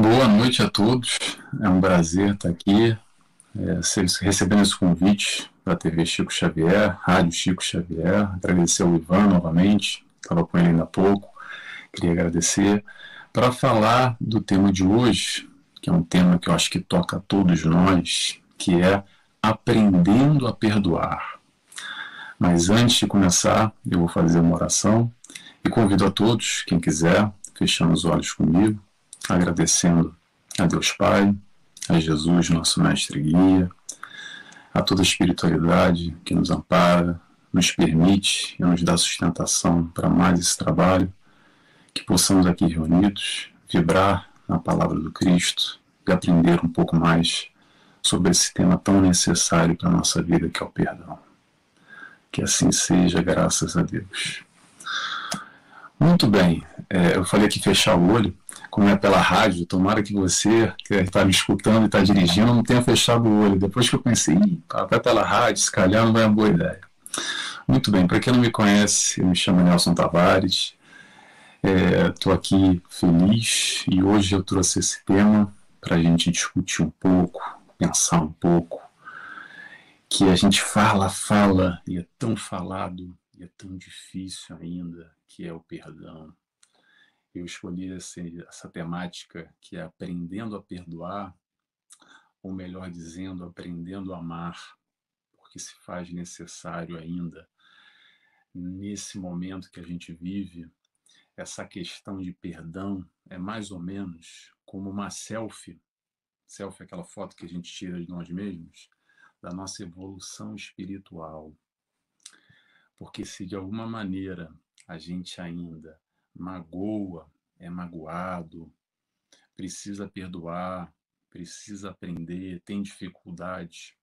Boa noite a todos. É um prazer estar aqui, é, recebendo esse convite da TV Chico Xavier, Rádio Chico Xavier. Agradecer ao Ivan novamente, estava com ele ainda há pouco. Queria agradecer para falar do tema de hoje, que é um tema que eu acho que toca a todos nós, que é aprendendo a perdoar. Mas antes de começar, eu vou fazer uma oração e convido a todos, quem quiser, fechando os olhos comigo, agradecendo a Deus Pai, a Jesus, nosso mestre guia, a toda a espiritualidade que nos ampara, nos permite e nos dá sustentação para mais esse trabalho, que possamos aqui reunidos vibrar na palavra do Cristo e aprender um pouco mais sobre esse tema tão necessário para a nossa vida, que é o perdão. Que assim seja, graças a Deus. Muito bem, é, eu falei que fechar o olho, como é pela rádio, tomara que você, que está me escutando e está dirigindo, não tenha fechado o olho. Depois que eu pensei, até pela rádio, se calhar não é uma boa ideia. Muito bem, para quem não me conhece, eu me chamo Nelson Tavares, estou é, aqui feliz e hoje eu trouxe esse tema para a gente discutir um pouco, pensar um pouco, que a gente fala, fala e é tão falado e é tão difícil ainda, que é o perdão. Eu escolhi esse, essa temática que é aprendendo a perdoar, ou melhor dizendo, aprendendo a amar, porque se faz necessário ainda nesse momento que a gente vive, essa questão de perdão é mais ou menos como uma selfie. Selfie é aquela foto que a gente tira de nós mesmos, da nossa evolução espiritual. Porque se de alguma maneira a gente ainda magoa, é magoado, precisa perdoar, precisa aprender, tem dificuldade,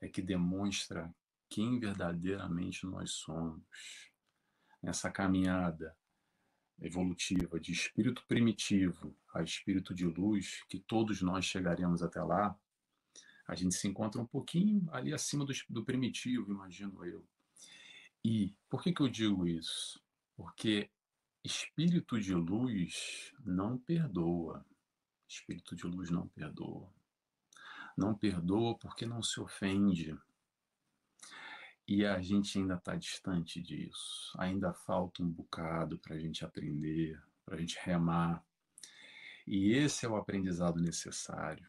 é que demonstra quem verdadeiramente nós somos. Nessa caminhada evolutiva de espírito primitivo a espírito de luz, que todos nós chegaremos até lá, a gente se encontra um pouquinho ali acima do, do primitivo, imagino eu. E por que, que eu digo isso? Porque espírito de luz não perdoa. Espírito de luz não perdoa. Não perdoa porque não se ofende. E a gente ainda está distante disso. Ainda falta um bocado para a gente aprender, para a gente remar. E esse é o aprendizado necessário.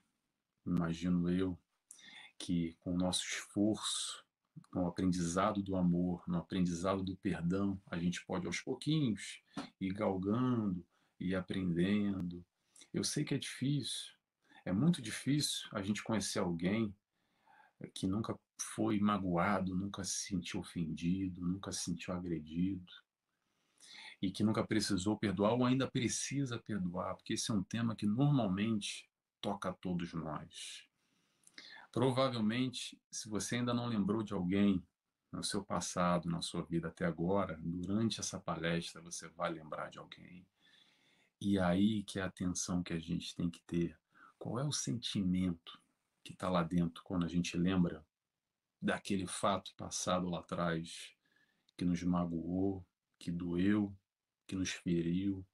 Imagino eu que com o nosso esforço, no aprendizado do amor, no aprendizado do perdão, a gente pode aos pouquinhos ir galgando e aprendendo. Eu sei que é difícil, é muito difícil a gente conhecer alguém que nunca foi magoado, nunca se sentiu ofendido, nunca se sentiu agredido e que nunca precisou perdoar ou ainda precisa perdoar, porque esse é um tema que normalmente toca a todos nós. Provavelmente, se você ainda não lembrou de alguém no seu passado, na sua vida até agora, durante essa palestra você vai lembrar de alguém. E aí que é a atenção que a gente tem que ter. Qual é o sentimento que está lá dentro quando a gente lembra daquele fato passado lá atrás que nos magoou, que doeu, que nos feriu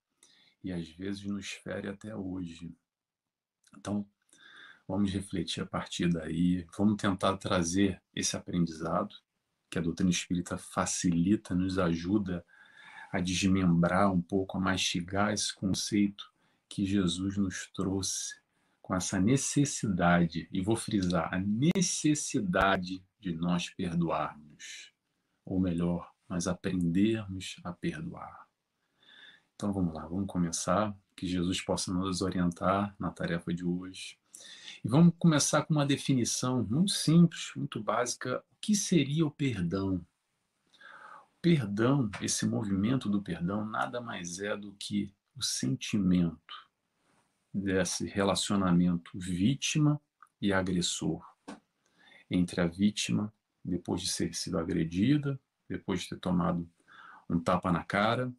e às vezes nos fere até hoje. Então, Vamos refletir a partir daí, vamos tentar trazer esse aprendizado que a doutrina espírita facilita, nos ajuda a desmembrar um pouco, a mastigar esse conceito que Jesus nos trouxe com essa necessidade, e vou frisar, a necessidade de nós perdoarmos, ou melhor, nós aprendermos a perdoar. Então vamos lá, vamos começar, que Jesus possa nos orientar na tarefa de hoje e vamos começar com uma definição muito simples, muito básica. O que seria o perdão? O perdão, esse movimento do perdão, nada mais é do que o sentimento desse relacionamento vítima e agressor. Entre a vítima, depois de ter sido agredida, depois de ter tomado um tapa na cara,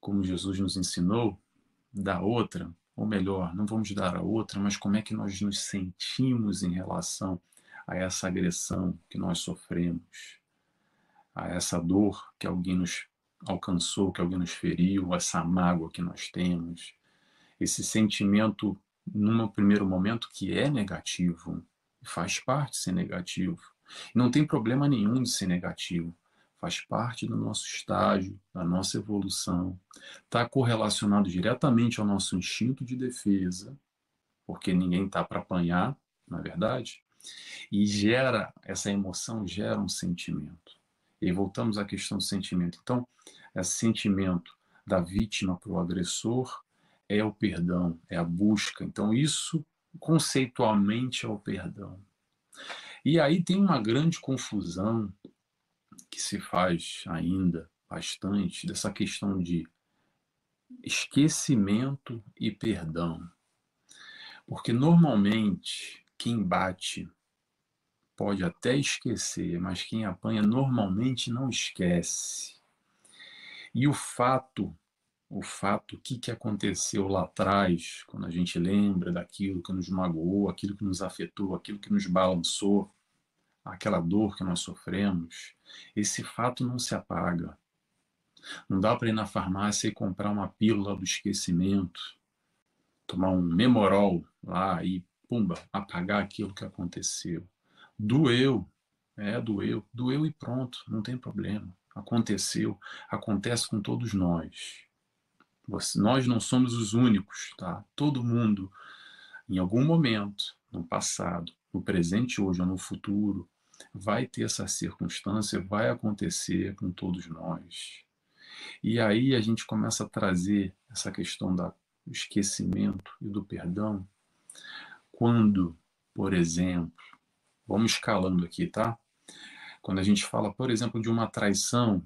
como Jesus nos ensinou, da outra, ou melhor, não vamos dar a outra, mas como é que nós nos sentimos em relação a essa agressão que nós sofremos, a essa dor que alguém nos alcançou, que alguém nos feriu, essa mágoa que nós temos, esse sentimento num primeiro momento, que é negativo, faz parte ser negativo. Não tem problema nenhum de ser negativo. Faz parte do nosso estágio, da nossa evolução. Está correlacionado diretamente ao nosso instinto de defesa, porque ninguém está para apanhar, na é verdade. E gera, essa emoção gera um sentimento. E voltamos à questão do sentimento. Então, esse sentimento da vítima para o agressor é o perdão, é a busca. Então, isso conceitualmente é o perdão. E aí tem uma grande confusão que se faz ainda bastante dessa questão de esquecimento e perdão. Porque normalmente quem bate pode até esquecer, mas quem apanha normalmente não esquece. E o fato, o fato, o que, que aconteceu lá atrás, quando a gente lembra daquilo que nos magoou, aquilo que nos afetou, aquilo que nos balançou, aquela dor que nós sofremos, esse fato não se apaga. Não dá para ir na farmácia e comprar uma pílula do esquecimento, tomar um memorol lá e, pumba, apagar aquilo que aconteceu. Doeu, é, doeu, doeu e pronto, não tem problema. Aconteceu, acontece com todos nós. nós não somos os únicos, tá? Todo mundo, em algum momento, no passado, no presente hoje ou no futuro, vai ter essa circunstância, vai acontecer com todos nós. E aí a gente começa a trazer essa questão do esquecimento e do perdão quando, por exemplo, Vamos escalando aqui, tá? Quando a gente fala, por exemplo, de uma traição,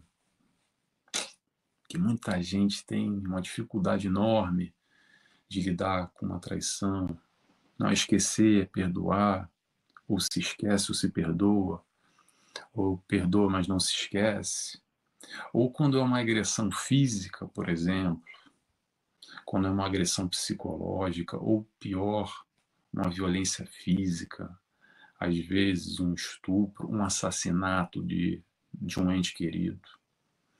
que muita gente tem uma dificuldade enorme de lidar com uma traição, não esquecer, perdoar, ou se esquece ou se perdoa, ou perdoa, mas não se esquece. Ou quando é uma agressão física, por exemplo, quando é uma agressão psicológica, ou pior, uma violência física, às vezes um estupro, um assassinato de, de um ente querido.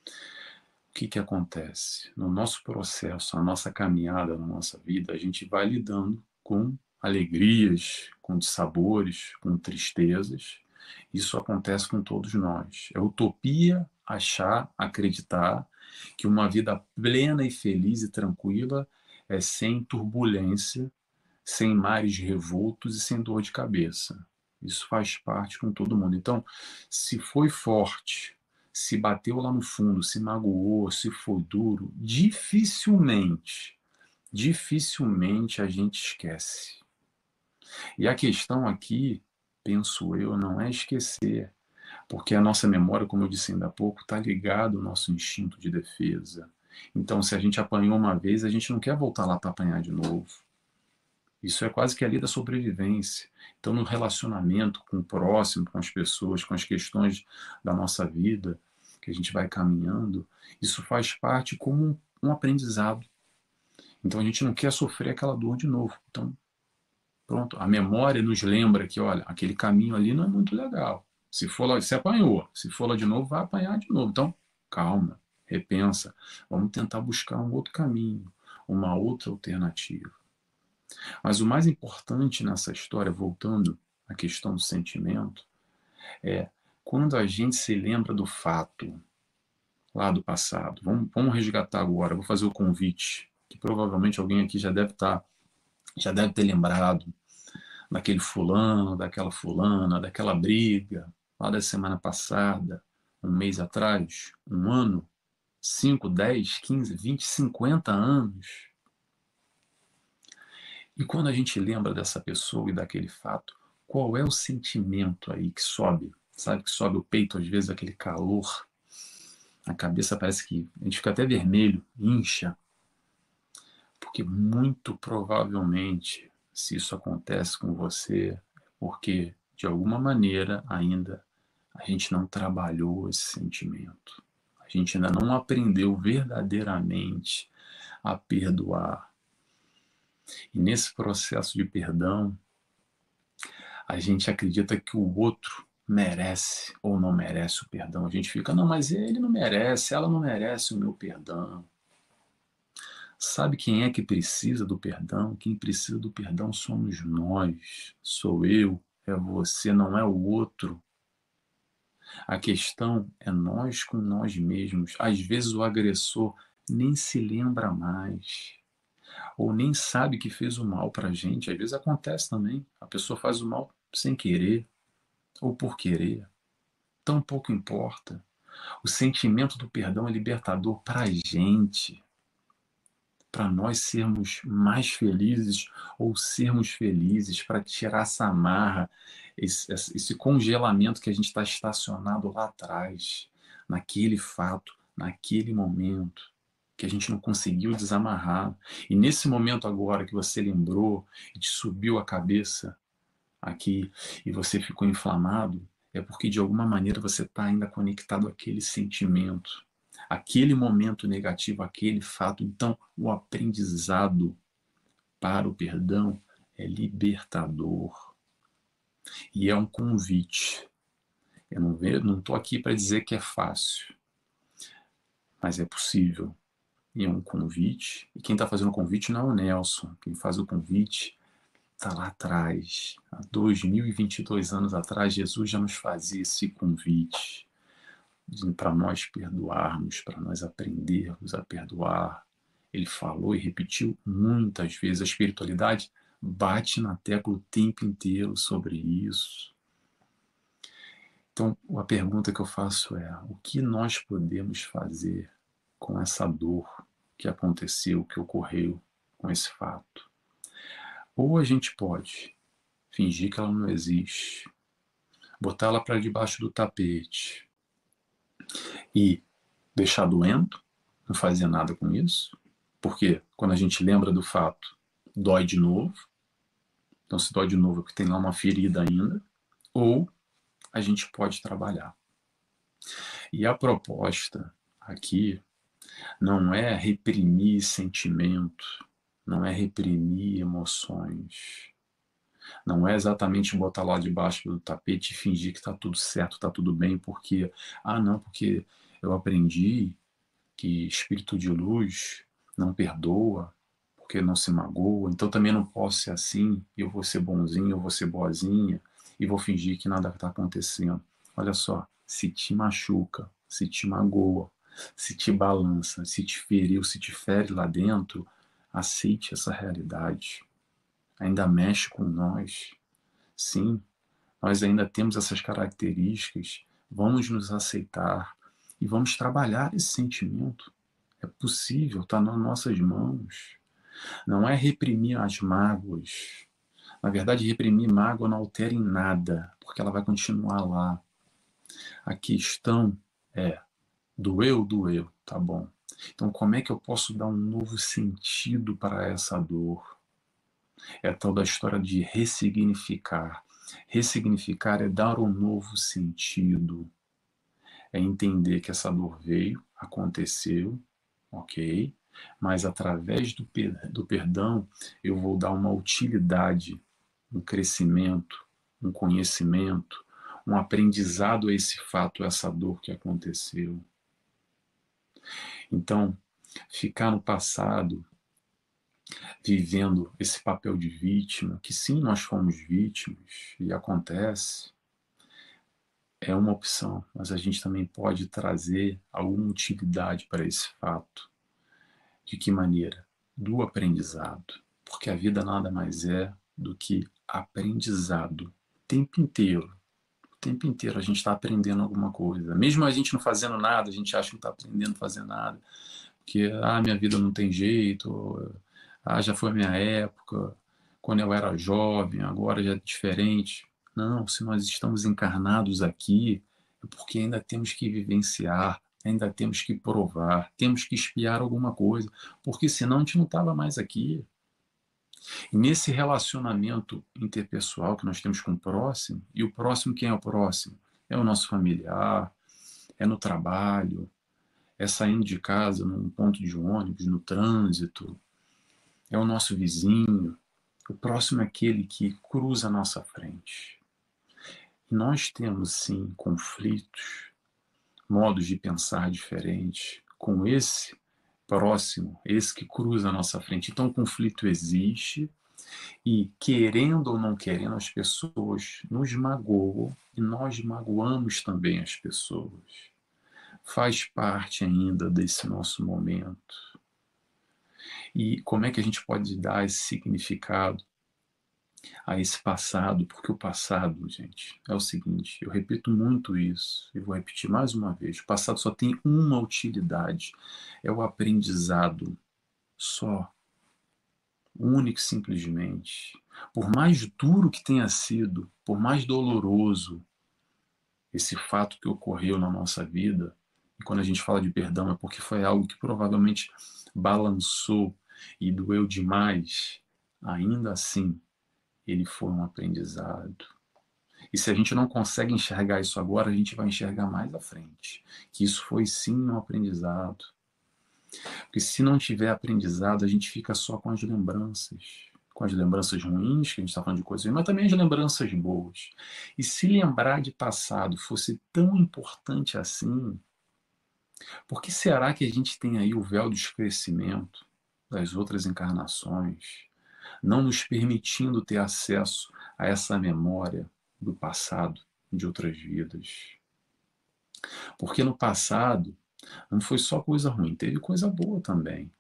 O que, que acontece? No nosso processo, a nossa caminhada na nossa vida, a gente vai lidando com alegrias, com dissabores, com tristezas. Isso acontece com todos nós. É utopia achar, acreditar que uma vida plena e feliz e tranquila é sem turbulência, sem mares revoltos e sem dor de cabeça. Isso faz parte com todo mundo. Então, se foi forte, se bateu lá no fundo, se magoou, se foi duro, dificilmente, dificilmente a gente esquece. E a questão aqui, penso eu, não é esquecer, porque a nossa memória, como eu disse ainda há pouco, está ligada ao nosso instinto de defesa. Então, se a gente apanhou uma vez, a gente não quer voltar lá para apanhar de novo. Isso é quase que a lei da sobrevivência. Então, no relacionamento com o próximo, com as pessoas, com as questões da nossa vida, que a gente vai caminhando, isso faz parte como um, aprendizado. Então, a gente não quer sofrer aquela dor de novo. Então, pronto, a memória nos lembra que, olha, aquele caminho ali não é muito legal. Se for lá, se apanhou, se for lá de novo, vai apanhar de novo. Então, calma, repensa. Vamos tentar buscar um outro caminho, uma outra alternativa. Mas o mais importante nessa história, voltando à questão do sentimento, é quando a gente se lembra do fato lá do passado. Vamos, vamos resgatar agora. Vou fazer o convite que provavelmente alguém aqui já deve estar, já deve ter lembrado daquele fulano, daquela fulana, daquela briga lá da semana passada, um mês atrás, um ano, 5, 10, 15, 20, 50 anos. E quando a gente lembra dessa pessoa e daquele fato, qual é o sentimento aí que sobe? Sabe que sobe o peito, às vezes, aquele calor. A cabeça parece que a gente fica até vermelho, incha. Porque muito provavelmente, se isso acontece com você, porque de alguma maneira ainda a gente não trabalhou esse sentimento. A gente ainda não aprendeu verdadeiramente a perdoar, e nesse processo de perdão, a gente acredita que o outro merece ou não merece o perdão. A gente fica, não, mas ele não merece, ela não merece o meu perdão. Sabe quem é que precisa do perdão? Quem precisa do perdão somos nós. Sou eu, é você, não é o outro. A questão é nós com nós mesmos. Às vezes o agressor nem se lembra mais, ou nem sabe que fez o mal para gente. Às vezes acontece também. A pessoa faz o mal sem querer, ou por querer. Tão pouco importa. O sentimento do perdão é libertador para a gente para nós sermos mais felizes ou sermos felizes, para tirar essa amarra, esse, esse congelamento que a gente está estacionado lá atrás, naquele fato, naquele momento, que a gente não conseguiu desamarrar. E nesse momento agora que você lembrou e te subiu a cabeça aqui e você ficou inflamado, é porque de alguma maneira você está ainda conectado àquele sentimento aquele momento negativo, aquele fato. Então, o aprendizado para o perdão é libertador. E é um convite. Eu não estou aqui para dizer que é fácil, mas é possível. E é um convite. E quem está fazendo o convite não é o Nelson. Quem faz o convite está lá atrás. Há 2022 anos atrás, Jesus já nos fazia esse convite para nós perdoarmos, para nós aprendermos a perdoar. Ele falou e repetiu muitas vezes. A espiritualidade bate na tecla o tempo inteiro sobre isso. Então, a pergunta que eu faço é: o que nós podemos fazer com essa dor que aconteceu, que ocorreu com esse fato? Ou a gente pode fingir que ela não existe, botá-la para debaixo do tapete, e deixar doendo, não fazer nada com isso, porque quando a gente lembra do fato, dói de novo. Então, se dói de novo, é porque tem lá uma ferida ainda, ou a gente pode trabalhar. E a proposta aqui não é reprimir sentimento, não é reprimir emoções, não é exatamente botar lá debaixo do tapete e fingir que está tudo certo, está tudo bem, porque, ah, não, porque eu aprendi que espírito de luz não perdoa, porque não se magoa, então também não posso ser assim, eu vou ser bonzinho, eu vou ser boazinha, e vou fingir que nada está acontecendo. Olha só, se te machuca, se te magoa, se te balança, se te feriu, se te fere lá dentro, aceite essa realidade ainda mexe com nós. Sim, nós ainda temos essas características. Vamos nos aceitar e vamos trabalhar esse sentimento. É possível, está nas nossas mãos. Não é reprimir as mágoas. Na verdade, reprimir mágoa não altera em nada, porque ela vai continuar lá. A questão é: doeu, doeu, tá bom. Então, como é que eu posso dar um novo sentido para essa dor? É a tal da história de ressignificar. Ressignificar é dar um novo sentido. É entender que essa dor veio, aconteceu, ok? Mas através do, do perdão eu vou dar uma utilidade, um crescimento, um conhecimento, um aprendizado a esse fato, a essa dor que aconteceu. Então, ficar no passado vivendo esse papel de vítima, que sim, nós fomos vítimas e acontece, é uma opção, mas a gente também pode trazer alguma utilidade para esse fato. De que maneira? Do aprendizado. Porque a vida nada mais é do que aprendizado. O tempo inteiro. O tempo inteiro a gente está aprendendo alguma coisa. Mesmo a gente não fazendo nada, a gente acha que não está aprendendo fazer nada. Porque, ah, minha vida não tem jeito, ah, já foi minha época, quando eu era jovem, agora já é diferente. Não, se nós estamos encarnados aqui, é porque ainda temos que vivenciar, ainda temos que provar, temos que espiar alguma coisa, porque senão a gente não estava mais aqui. E nesse relacionamento interpessoal que nós temos com o próximo, e o próximo quem é o próximo? É o nosso familiar, é no trabalho, é saindo de casa num ponto de ônibus, no trânsito, é o nosso vizinho, o próximo é aquele que cruza a nossa frente. E nós temos, sim, conflitos, modos de pensar diferentes com esse próximo, esse que cruza a nossa frente. Então, o conflito existe e, querendo ou não querendo, as pessoas nos magoam e nós magoamos também as pessoas. Faz parte ainda desse nosso momento. E como é que a gente pode dar esse significado a esse passado? Porque o passado, gente, é o seguinte: eu repito muito isso e vou repetir mais uma vez. O passado só tem uma utilidade: é o aprendizado. Só. Único e simplesmente. Por mais duro que tenha sido, por mais doloroso esse fato que ocorreu na nossa vida, e quando a gente fala de perdão é porque foi algo que provavelmente balançou e doeu demais, ainda assim, ele foi um aprendizado. E se a gente não consegue enxergar isso agora, a gente vai enxergar mais à frente. Que isso foi sim um aprendizado. Porque se não tiver aprendizado, a gente fica só com as lembranças. Com as lembranças ruins, que a gente está falando de coisas ruins, mas também as lembranças boas. E se lembrar de passado fosse tão importante assim, por que será que a gente tem aí o véu do esclarecimento? Das outras encarnações, não nos permitindo ter acesso a essa memória do passado, de outras vidas. Porque no passado não foi só coisa ruim, teve coisa boa também.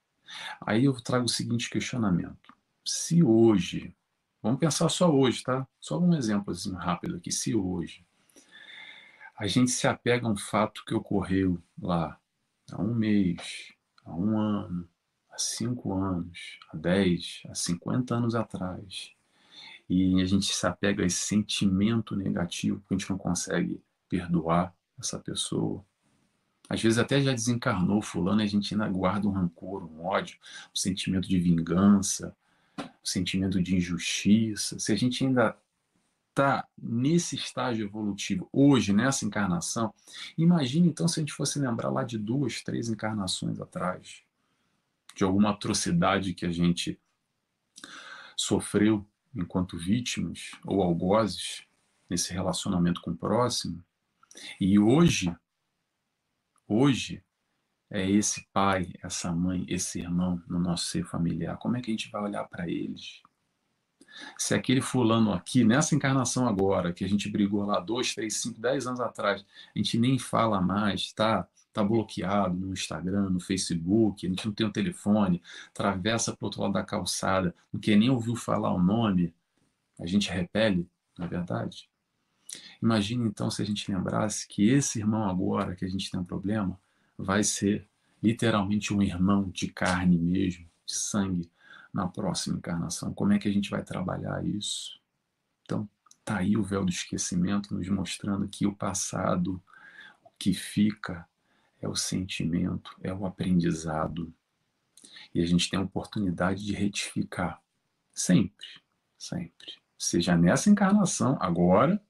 Aí eu trago o seguinte questionamento: se hoje, vamos pensar só hoje, tá? Só um exemplozinho rápido aqui. Se hoje a gente se apega a um fato que ocorreu lá há um mês, há um ano, há 5 anos, há 10, há 50 anos atrás, e a gente se apega a esse sentimento negativo porque a gente não consegue perdoar essa pessoa. Às vezes até já desencarnou fulano e a gente ainda guarda um rancor, um ódio, um sentimento de vingança, um sentimento de injustiça. Se a gente ainda está nesse estágio evolutivo hoje, nessa encarnação, imagine então se a gente fosse lembrar lá de duas, três encarnações atrás de alguma atrocidade que a gente sofreu enquanto vítimas ou algozes nesse relacionamento com o próximo. E hoje, hoje, é esse pai, essa mãe, esse irmão no nosso ser familiar. Como é que a gente vai olhar para eles? Se aquele fulano aqui, nessa encarnação agora, que a gente brigou lá dois, três, cinco, dez anos atrás, a gente nem fala mais, tá? Tá bloqueado no Instagram, no Facebook, a gente não tem o um telefone, atravessa para o outro lado da calçada, não quer nem ouvir falar o nome, a gente repele, não é verdade? Imagine então se a gente lembrasse que esse irmão agora que a gente tem um problema vai ser literalmente um irmão de carne mesmo, de sangue, na próxima encarnação. Como é que a gente vai trabalhar isso? Então, tá aí o véu do esquecimento nos mostrando que o passado, o que fica é o sentimento, é o aprendizado. E a gente tem a oportunidade de retificar sempre, sempre. Seja nessa encarnação, agora,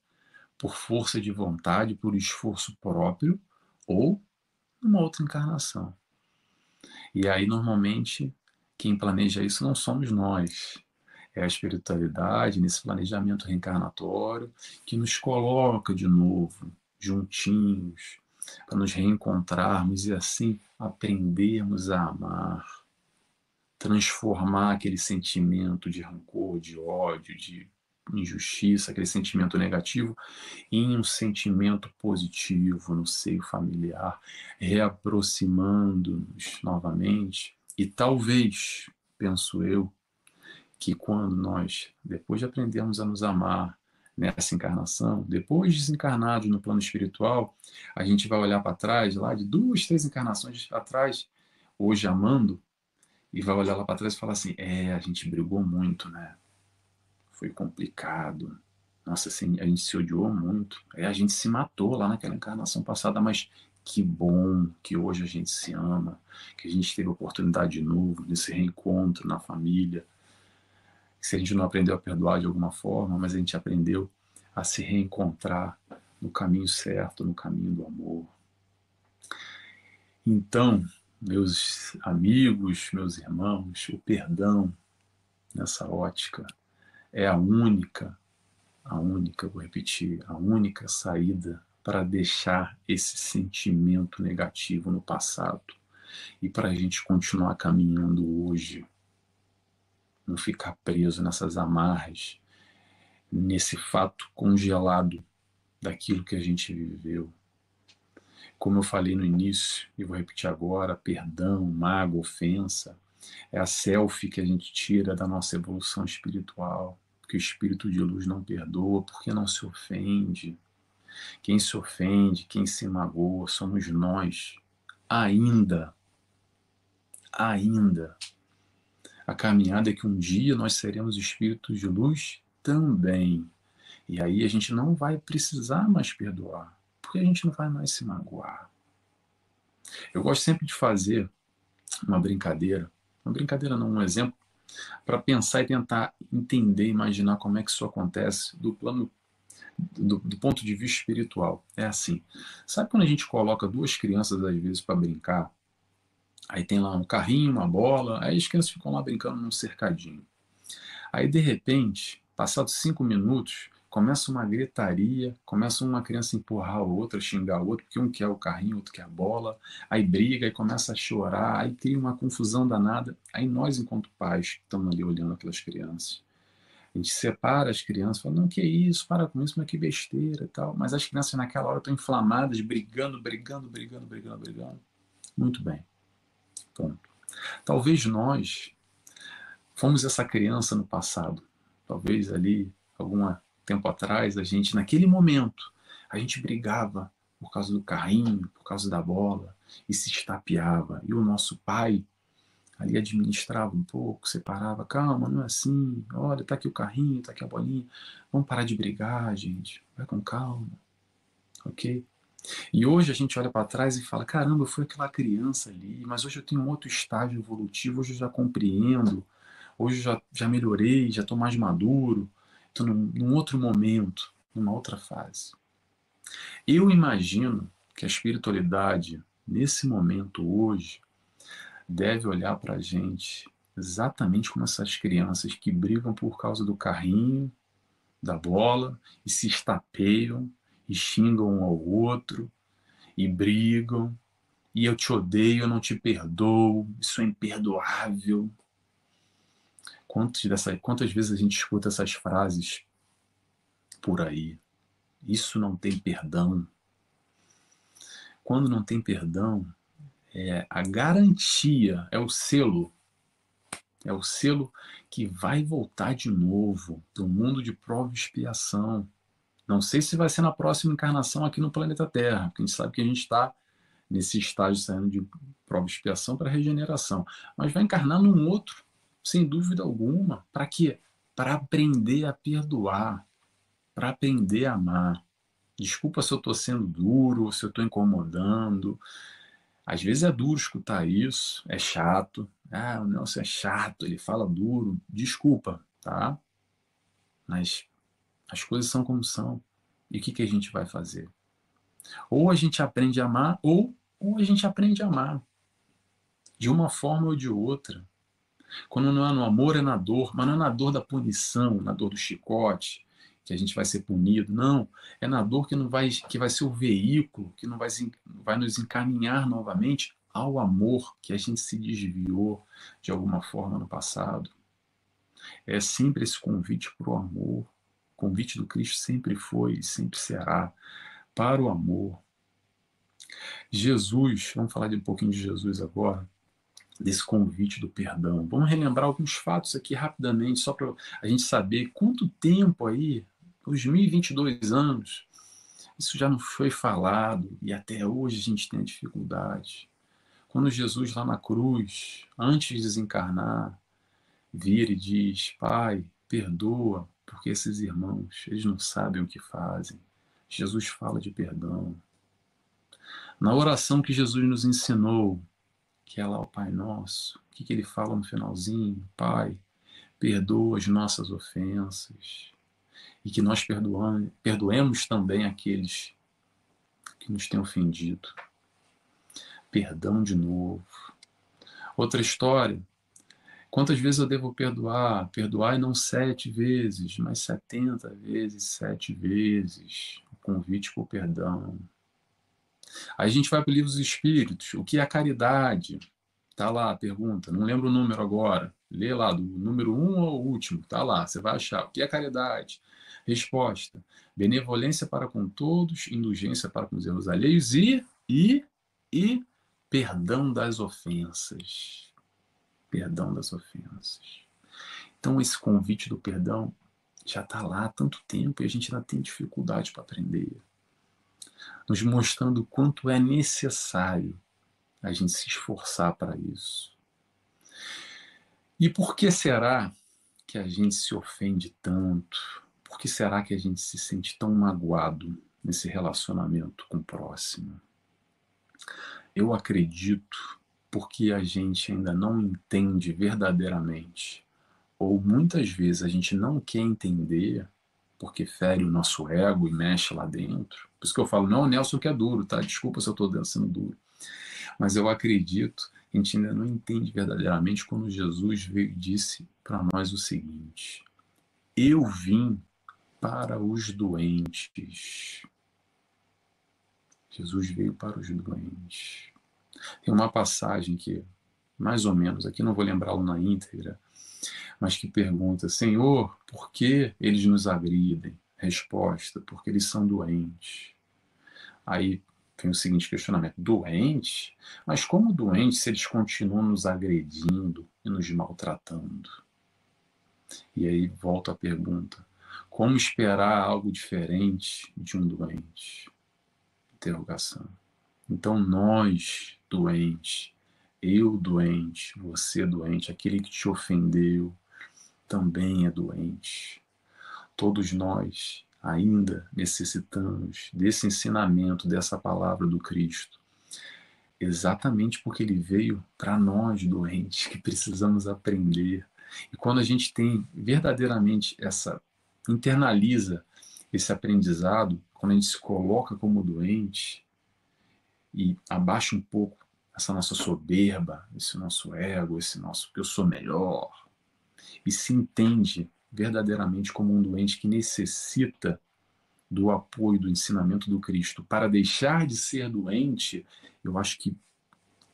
por força de vontade, por esforço próprio, ou numa outra encarnação. E aí, normalmente, quem planeja isso não somos nós. É a espiritualidade, nesse planejamento reencarnatório, que nos coloca de novo, juntinhos, para nos reencontrarmos e assim aprendermos a amar, transformar aquele sentimento de rancor, de ódio, de injustiça, aquele sentimento negativo, em um sentimento positivo no seio familiar, reaproximando-nos novamente. E talvez, penso eu, que quando nós, depois de aprendermos a nos amar nessa encarnação, depois de desencarnados no plano espiritual, a gente vai olhar para trás, lá de duas, três encarnações atrás, hoje amando, e vai olhar lá para trás e falar assim: é, a gente brigou muito, né? Foi complicado. Nossa, assim, a gente se odiou muito. É, a gente se matou lá naquela encarnação passada, mas que bom que hoje a gente se ama, que a gente teve a oportunidade de novo desse reencontro na família. Se a gente não aprendeu a perdoar de alguma forma, mas a gente aprendeu a se reencontrar no caminho certo, no caminho do amor. Então, meus amigos, meus irmãos, o perdão nessa ótica é a única, a única, vou repetir, a única saída para deixar esse sentimento negativo no passado e para a gente continuar caminhando hoje. Não ficar preso nessas amarras, nesse fato congelado daquilo que a gente viveu. Como eu falei no início, e vou repetir agora: perdão, mágoa, ofensa, é a selfie que a gente tira da nossa evolução espiritual. Porque o espírito de luz não perdoa, porque não se ofende. Quem se ofende, quem se magoa, somos nós. Ainda. Ainda. A caminhada é que um dia nós seremos espíritos de luz também. E aí a gente não vai precisar mais perdoar, porque a gente não vai mais se magoar. Eu gosto sempre de fazer uma brincadeira, uma brincadeira não, um exemplo, para pensar e tentar entender, imaginar como é que isso acontece do plano do, do, ponto de vista espiritual. É assim. Sabe quando a gente coloca duas crianças, às vezes, para brincar? Aí tem lá um carrinho, uma bola, aí as crianças ficam lá brincando num cercadinho. Aí, de repente, passados cinco minutos, começa uma gritaria, começa uma criança empurrar a outra, xingar a outra, porque um quer o carrinho, outro quer a bola, aí briga, aí começa a chorar, aí cria uma confusão danada. Aí nós, enquanto pais, estamos ali olhando aquelas crianças, a gente separa as crianças, fala, não, que isso, para com isso, mas que besteira e tal. Mas as crianças naquela hora estão inflamadas, brigando, brigando, brigando, brigando, brigando. Muito bem. Ponto. Talvez nós fomos essa criança no passado. Talvez ali, alguma tempo atrás, a gente, naquele momento, a gente brigava por causa do carrinho, por causa da bola, e se estapeava. E o nosso pai ali administrava um pouco, separava, calma, não é assim, olha, tá aqui o carrinho, tá aqui a bolinha, vamos parar de brigar, gente, vai com calma, ok? E hoje a gente olha para trás e fala, caramba, eu fui aquela criança ali, mas hoje eu tenho um outro estágio evolutivo, hoje eu já compreendo, hoje eu já, já melhorei, já estou mais maduro, estou num, num outro momento, numa outra fase. Eu imagino que a espiritualidade, nesse momento hoje, deve olhar para a gente exatamente como essas crianças que brigam por causa do carrinho, da bola, e se estapeiam, e xingam um ao outro, e brigam, e eu te odeio, eu não te perdoo, isso é imperdoável. Quantas, dessa, quantas vezes a gente escuta essas frases por aí? Isso não tem perdão. Quando não tem perdão, é a garantia, é o selo. É o selo que vai voltar de novo do mundo de prova e expiação. Não sei se vai ser na próxima encarnação aqui no planeta Terra, porque a gente sabe que a gente está nesse estágio saindo de prova e expiação para regeneração. Mas vai encarnar num outro sem dúvida alguma. Para quê? Para aprender a perdoar, para aprender a amar. Desculpa se eu estou sendo duro, se eu estou incomodando. Às vezes é duro escutar isso, é chato. Ah, o Nelson é chato, ele fala duro. Desculpa, tá? Mas as coisas são como são. E o que, que a gente vai fazer? Ou a gente aprende a amar, ou, ou a gente aprende a amar. De uma forma ou de outra. Quando não é no amor, é na dor, mas não é na dor da punição, na dor do chicote, que a gente vai ser punido. Não, é na dor que não vai, que vai ser o veículo, que não vai, vai nos encaminhar novamente ao amor que a gente se desviou de alguma forma no passado. É sempre esse convite para o amor. O convite do Cristo sempre foi e sempre será para o amor. Jesus, vamos falar de um pouquinho de Jesus agora desse convite do perdão. Vamos relembrar alguns fatos aqui rapidamente, só para a gente saber quanto tempo aí, 2022 anos, isso já não foi falado e até hoje a gente tem dificuldade. Quando Jesus lá na cruz, antes de desencarnar, vira e diz: Pai, perdoa, porque esses irmãos, eles não sabem o que fazem. Jesus fala de perdão. Na oração que Jesus nos ensinou, que é lá o Pai Nosso. O que, que ele fala no finalzinho? Pai, perdoa as nossas ofensas e que nós perdoamos, perdoemos também aqueles que nos têm ofendido. Perdão de novo. Outra história. Quantas vezes eu devo perdoar? Perdoar e não sete vezes, mas setenta vezes, sete vezes. O convite por perdão. Aí a gente vai para o livro dos Espíritos. O que é a caridade? Tá lá a pergunta. Não lembro o número agora. Lê lá, do número um ao último. Tá lá. Você vai achar. O que é caridade? Resposta: benevolência para com todos, indulgência para com os erros alheios e, e, e perdão das ofensas. Perdão das ofensas. Então, esse convite do perdão já está lá há tanto tempo e a gente ainda tem dificuldade para aprender. Nos mostrando o quanto é necessário a gente se esforçar para isso. E por que será que a gente se ofende tanto? Por que será que a gente se sente tão magoado nesse relacionamento com o próximo? Eu acredito porque a gente ainda não entende verdadeiramente, ou muitas vezes a gente não quer entender porque fere o nosso ego e mexe lá dentro. Por isso que eu falo, não, Nelson que é duro, tá? Desculpa se eu estou sendo duro. Mas eu acredito que a gente ainda não entende verdadeiramente quando Jesus veio e disse para nós o seguinte: Eu vim para os doentes. Jesus veio para os doentes. Tem uma passagem que, mais ou menos, aqui não vou lembrá-lo na íntegra, mas que pergunta: Senhor, por que eles nos agridem? Resposta: porque eles são doentes. Aí vem o seguinte questionamento: doentes? Mas como doentes se eles continuam nos agredindo e nos maltratando? E aí volta a pergunta: como esperar algo diferente de um doente? Interrogação. Então nós, doentes, eu doente, você doente, aquele que te ofendeu, também é doente. Todos nós ainda necessitamos desse ensinamento, dessa palavra do Cristo. Exatamente porque ele veio para nós doentes, que precisamos aprender. E quando a gente tem verdadeiramente essa internaliza esse aprendizado, quando a gente se coloca como doente e abaixa um pouco essa nossa soberba, esse nosso ego, esse nosso que eu sou melhor, e se entende verdadeiramente como um doente que necessita do apoio, do ensinamento do Cristo para deixar de ser doente, eu acho que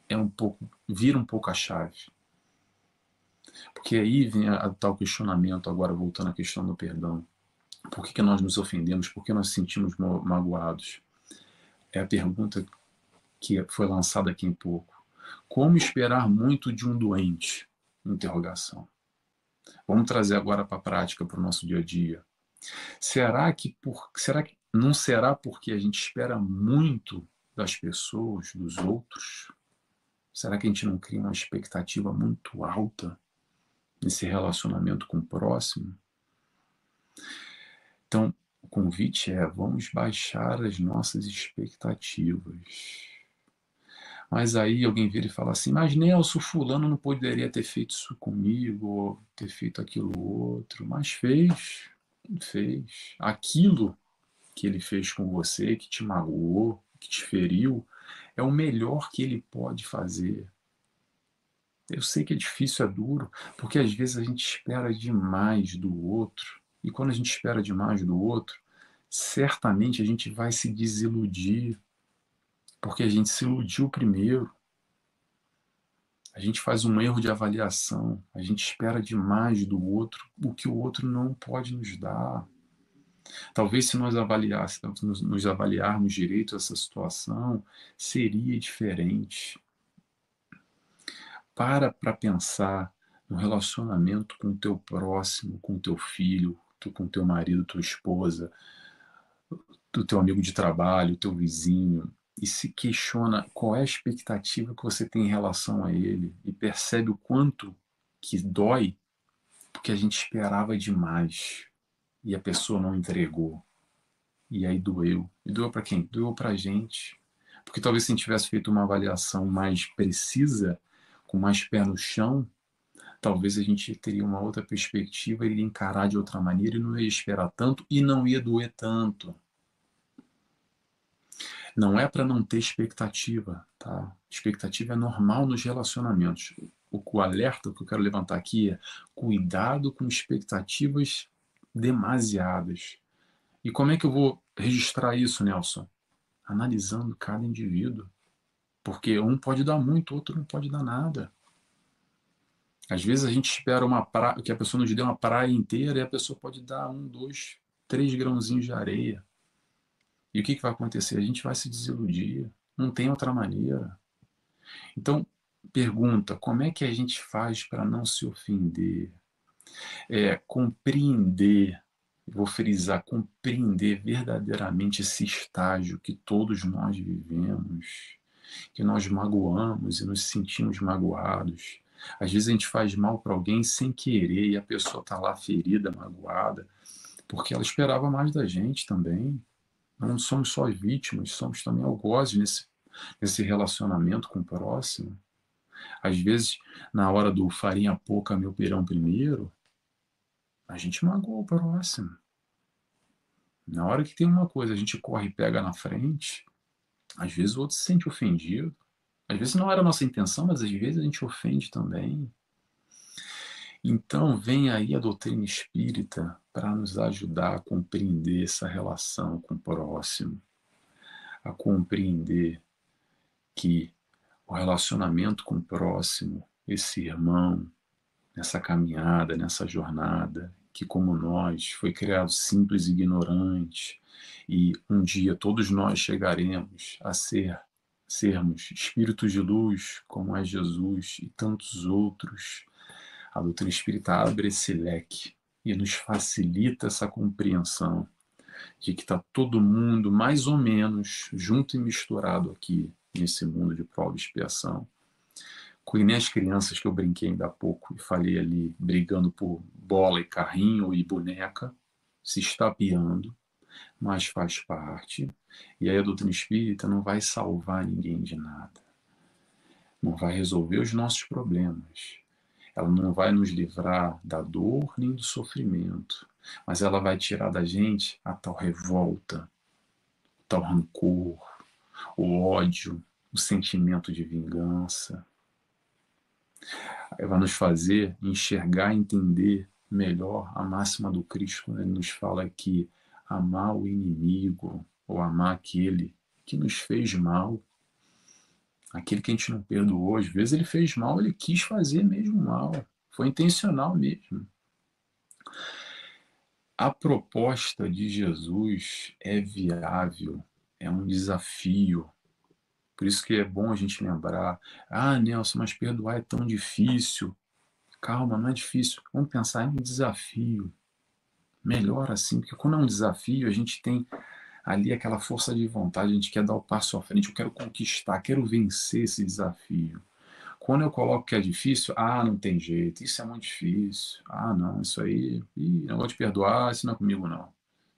é um pouco, vira um pouco a chave. Porque aí vem a, a tal questionamento, agora voltando à questão do perdão. Por que, que nós nos ofendemos? Por que nós nos sentimos magoados? É a pergunta que foi lançada aqui em pouco. Como esperar muito de um doente? Interrogação. Vamos trazer agora para a prática, para o nosso dia a dia. Será que, por, será que não será porque a gente espera muito das pessoas, dos outros? Será que a gente não cria uma expectativa muito alta nesse relacionamento com o próximo? Então, o convite é: vamos baixar as nossas expectativas. Mas aí alguém vira e fala assim: Mas Nelson, Fulano não poderia ter feito isso comigo, ou ter feito aquilo outro. Mas fez, fez. Aquilo que ele fez com você, que te magoou, que te feriu, é o melhor que ele pode fazer. Eu sei que é difícil, é duro, porque às vezes a gente espera demais do outro. E quando a gente espera demais do outro, certamente a gente vai se desiludir porque a gente se iludiu primeiro. A gente faz um erro de avaliação, a gente espera demais do outro o que o outro não pode nos dar. Talvez se nós avaliássemos, nos avaliarmos direito essa situação, seria diferente. Para para pensar no relacionamento com o teu próximo, com o teu filho, com o teu marido, tua esposa, do teu amigo de trabalho, teu vizinho, e se questiona qual é a expectativa que você tem em relação a ele e percebe o quanto que dói porque a gente esperava demais e a pessoa não entregou. E aí doeu. E doeu para quem? Doeu para a gente. Porque talvez se a gente tivesse feito uma avaliação mais precisa, com mais pé no chão, talvez a gente teria uma outra perspectiva, iria encarar de outra maneira e não ia esperar tanto e não ia doer tanto. Não é para não ter expectativa, tá? Expectativa é normal nos relacionamentos. O, o alerta que eu quero levantar aqui é cuidado com expectativas demasiadas. E como é que eu vou registrar isso, Nelson? analisando cada indivíduo. Porque um pode dar muito, outro não pode dar nada. Às vezes a gente espera uma pra... que a pessoa nos dê uma praia inteira e a pessoa pode dar um, dois, três grãozinhos de areia. E o que, que vai acontecer? A gente vai se desiludir. Não tem outra maneira. Então, pergunta: como é que a gente faz para não se ofender? É, compreender, vou frisar, compreender verdadeiramente esse estágio que todos nós vivemos, que nós magoamos e nos sentimos magoados. Às vezes a gente faz mal para alguém sem querer e a pessoa está lá ferida, magoada, porque ela esperava mais da gente também. Não somos só vítimas, somos também algozes nesse, nesse relacionamento com o próximo. Às vezes, na hora do farinha pouca, meu pirão primeiro, a gente magoa o próximo. Na hora que tem uma coisa, a gente corre e pega na frente, às vezes o outro se sente ofendido. Às vezes não era a nossa intenção, mas às vezes a gente ofende também. Então, vem aí a doutrina espírita para nos ajudar a compreender essa relação com o próximo, a compreender que o relacionamento com o próximo, esse irmão, nessa caminhada, nessa jornada, que como nós foi criado simples e ignorante, e um dia todos nós chegaremos a ser sermos espíritos de luz, como é Jesus e tantos outros a doutrina espírita abre esse leque e nos facilita essa compreensão de que está todo mundo mais ou menos junto e misturado aqui nesse mundo de prova e expiação. Com as crianças que eu brinquei ainda há pouco e falei ali, brigando por bola e carrinho e boneca, se estapeando, mas faz parte. E aí a doutrina espírita não vai salvar ninguém de nada. Não vai resolver os nossos problemas ela não vai nos livrar da dor nem do sofrimento, mas ela vai tirar da gente a tal revolta, o tal rancor, o ódio, o sentimento de vingança. Ela vai nos fazer enxergar entender melhor a máxima do Cristo, quando ele nos fala que amar o inimigo ou amar aquele que nos fez mal aquele que a gente não perdoou, às vezes ele fez mal, ele quis fazer mesmo mal, foi intencional mesmo. A proposta de Jesus é viável, é um desafio. Por isso que é bom a gente lembrar: ah, Nelson, mas perdoar é tão difícil. Calma, não é difícil. Vamos pensar em um desafio. Melhor assim, porque quando é um desafio, a gente tem ali aquela força de vontade, a gente quer dar o passo à frente, eu quero conquistar, quero vencer esse desafio. Quando eu coloco que é difícil, ah, não tem jeito, isso é muito difícil, ah, não, isso aí, ih, não vou te perdoar, isso não é comigo não.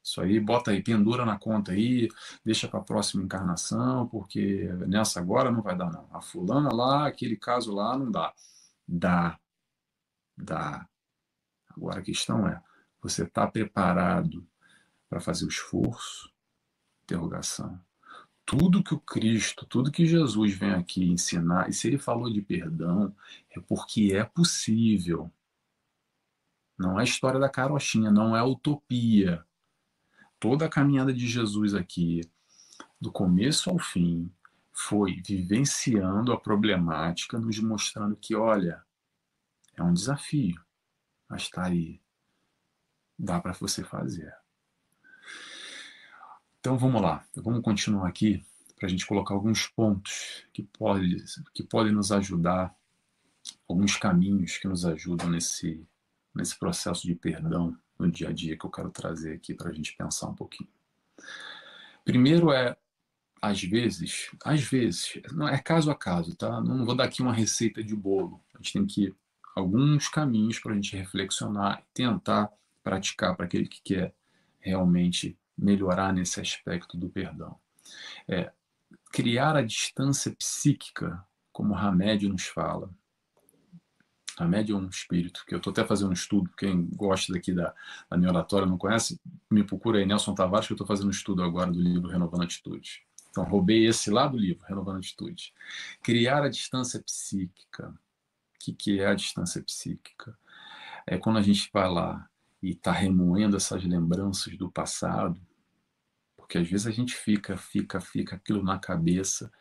Isso aí, bota aí, pendura na conta aí, deixa para a próxima encarnação, porque nessa agora não vai dar não. A fulana lá, aquele caso lá, não dá. Dá. Dá. Agora a questão é, você está preparado para fazer o esforço, interrogação. Tudo que o Cristo, tudo que Jesus vem aqui ensinar, e se ele falou de perdão, é porque é possível. Não é história da carochinha, não é utopia. Toda a caminhada de Jesus aqui, do começo ao fim, foi vivenciando a problemática, nos mostrando que, olha, é um desafio, mas está aí. Dá para você fazer. Então vamos lá, vamos continuar aqui para a gente colocar alguns pontos que, pode, que podem nos ajudar, alguns caminhos que nos ajudam nesse, nesse processo de perdão no dia a dia que eu quero trazer aqui para a gente pensar um pouquinho. Primeiro é, às vezes, às vezes, não é caso a caso, tá? Não vou dar aqui uma receita de bolo. A gente tem que alguns caminhos para a gente reflexionar e tentar praticar para aquele que quer realmente melhorar nesse aspecto do perdão. É, criar a distância psíquica, como Hamed nos fala. Hamed é um espírito, que eu estou até fazendo um estudo, quem gosta daqui da, da minha oratória não conhece, me procura aí, Nelson Tavares, que eu estou fazendo um estudo agora do livro Renovando Atitude. Então, roubei esse lá do livro, Renovando Atitude. Criar a distância psíquica. O que, que é a distância psíquica? É quando a gente vai lá e está remoendo essas lembranças do passado, porque às vezes a gente fica, fica, fica aquilo na cabeça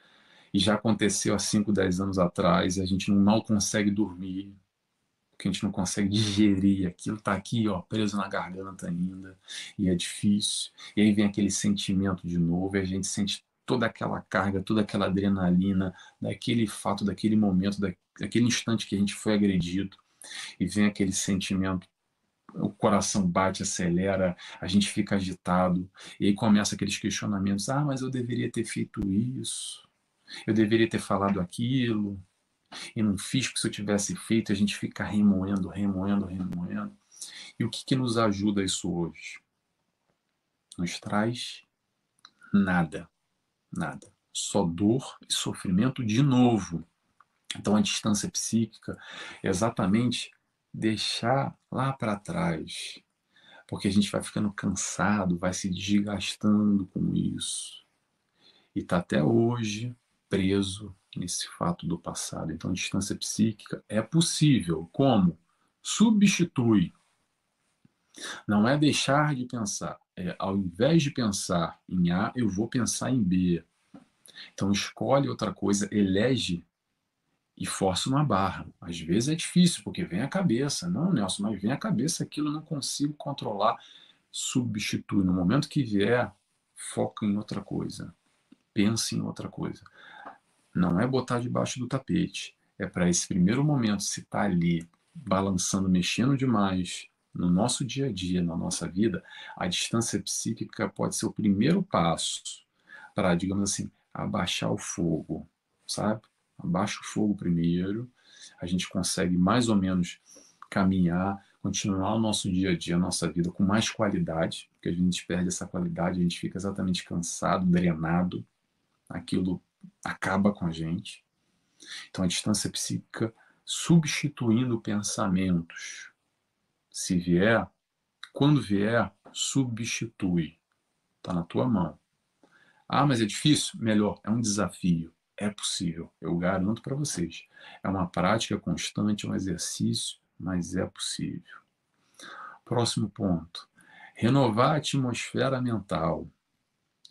e já aconteceu há 5, 10 anos atrás e a gente mal consegue dormir, porque a gente não consegue digerir aquilo, tá aqui, ó, preso na garganta ainda, e é difícil. E aí vem aquele sentimento de novo e a gente sente toda aquela carga, toda aquela adrenalina daquele fato, daquele momento, daquele instante que a gente foi agredido, e vem aquele sentimento o coração bate, acelera, a gente fica agitado, e aí começa aqueles questionamentos: ah, mas eu deveria ter feito isso, eu deveria ter falado aquilo, e não fiz, porque se eu tivesse feito, a gente fica remoendo, remoendo, remoendo. E o que, que nos ajuda isso hoje? Nos traz nada, nada. Só dor e sofrimento de novo. Então a distância psíquica é exatamente deixar lá para trás, porque a gente vai ficando cansado, vai se desgastando com isso. E está até hoje preso nesse fato do passado. Então, distância psíquica é possível. Como? Substitui. Não é deixar de pensar. É, ao invés de pensar em A, eu vou pensar em B. Então, escolhe outra coisa, elege e força uma barra. Às vezes é difícil, porque vem a cabeça. Não, Nelson, mas vem a cabeça, aquilo eu não consigo controlar. Substitui. No momento que vier, foca em outra coisa. Pense em outra coisa. Não é botar debaixo do tapete. É para esse primeiro momento, se está ali balançando, mexendo demais no nosso dia a dia, na nossa vida, a distância psíquica pode ser o primeiro passo para, digamos assim, abaixar o fogo, sabe? Abaixa o fogo primeiro, a gente consegue mais ou menos caminhar, continuar o nosso dia a dia, a nossa vida com mais qualidade, porque a gente perde essa qualidade, a gente fica exatamente cansado, drenado, aquilo acaba com a gente. Então a distância psíquica substituindo pensamentos. Se vier, quando vier, substitui. Está na tua mão. Ah, mas é difícil? Melhor, é um desafio. É possível, eu garanto para vocês. É uma prática constante, um exercício, mas é possível. Próximo ponto: renovar a atmosfera mental.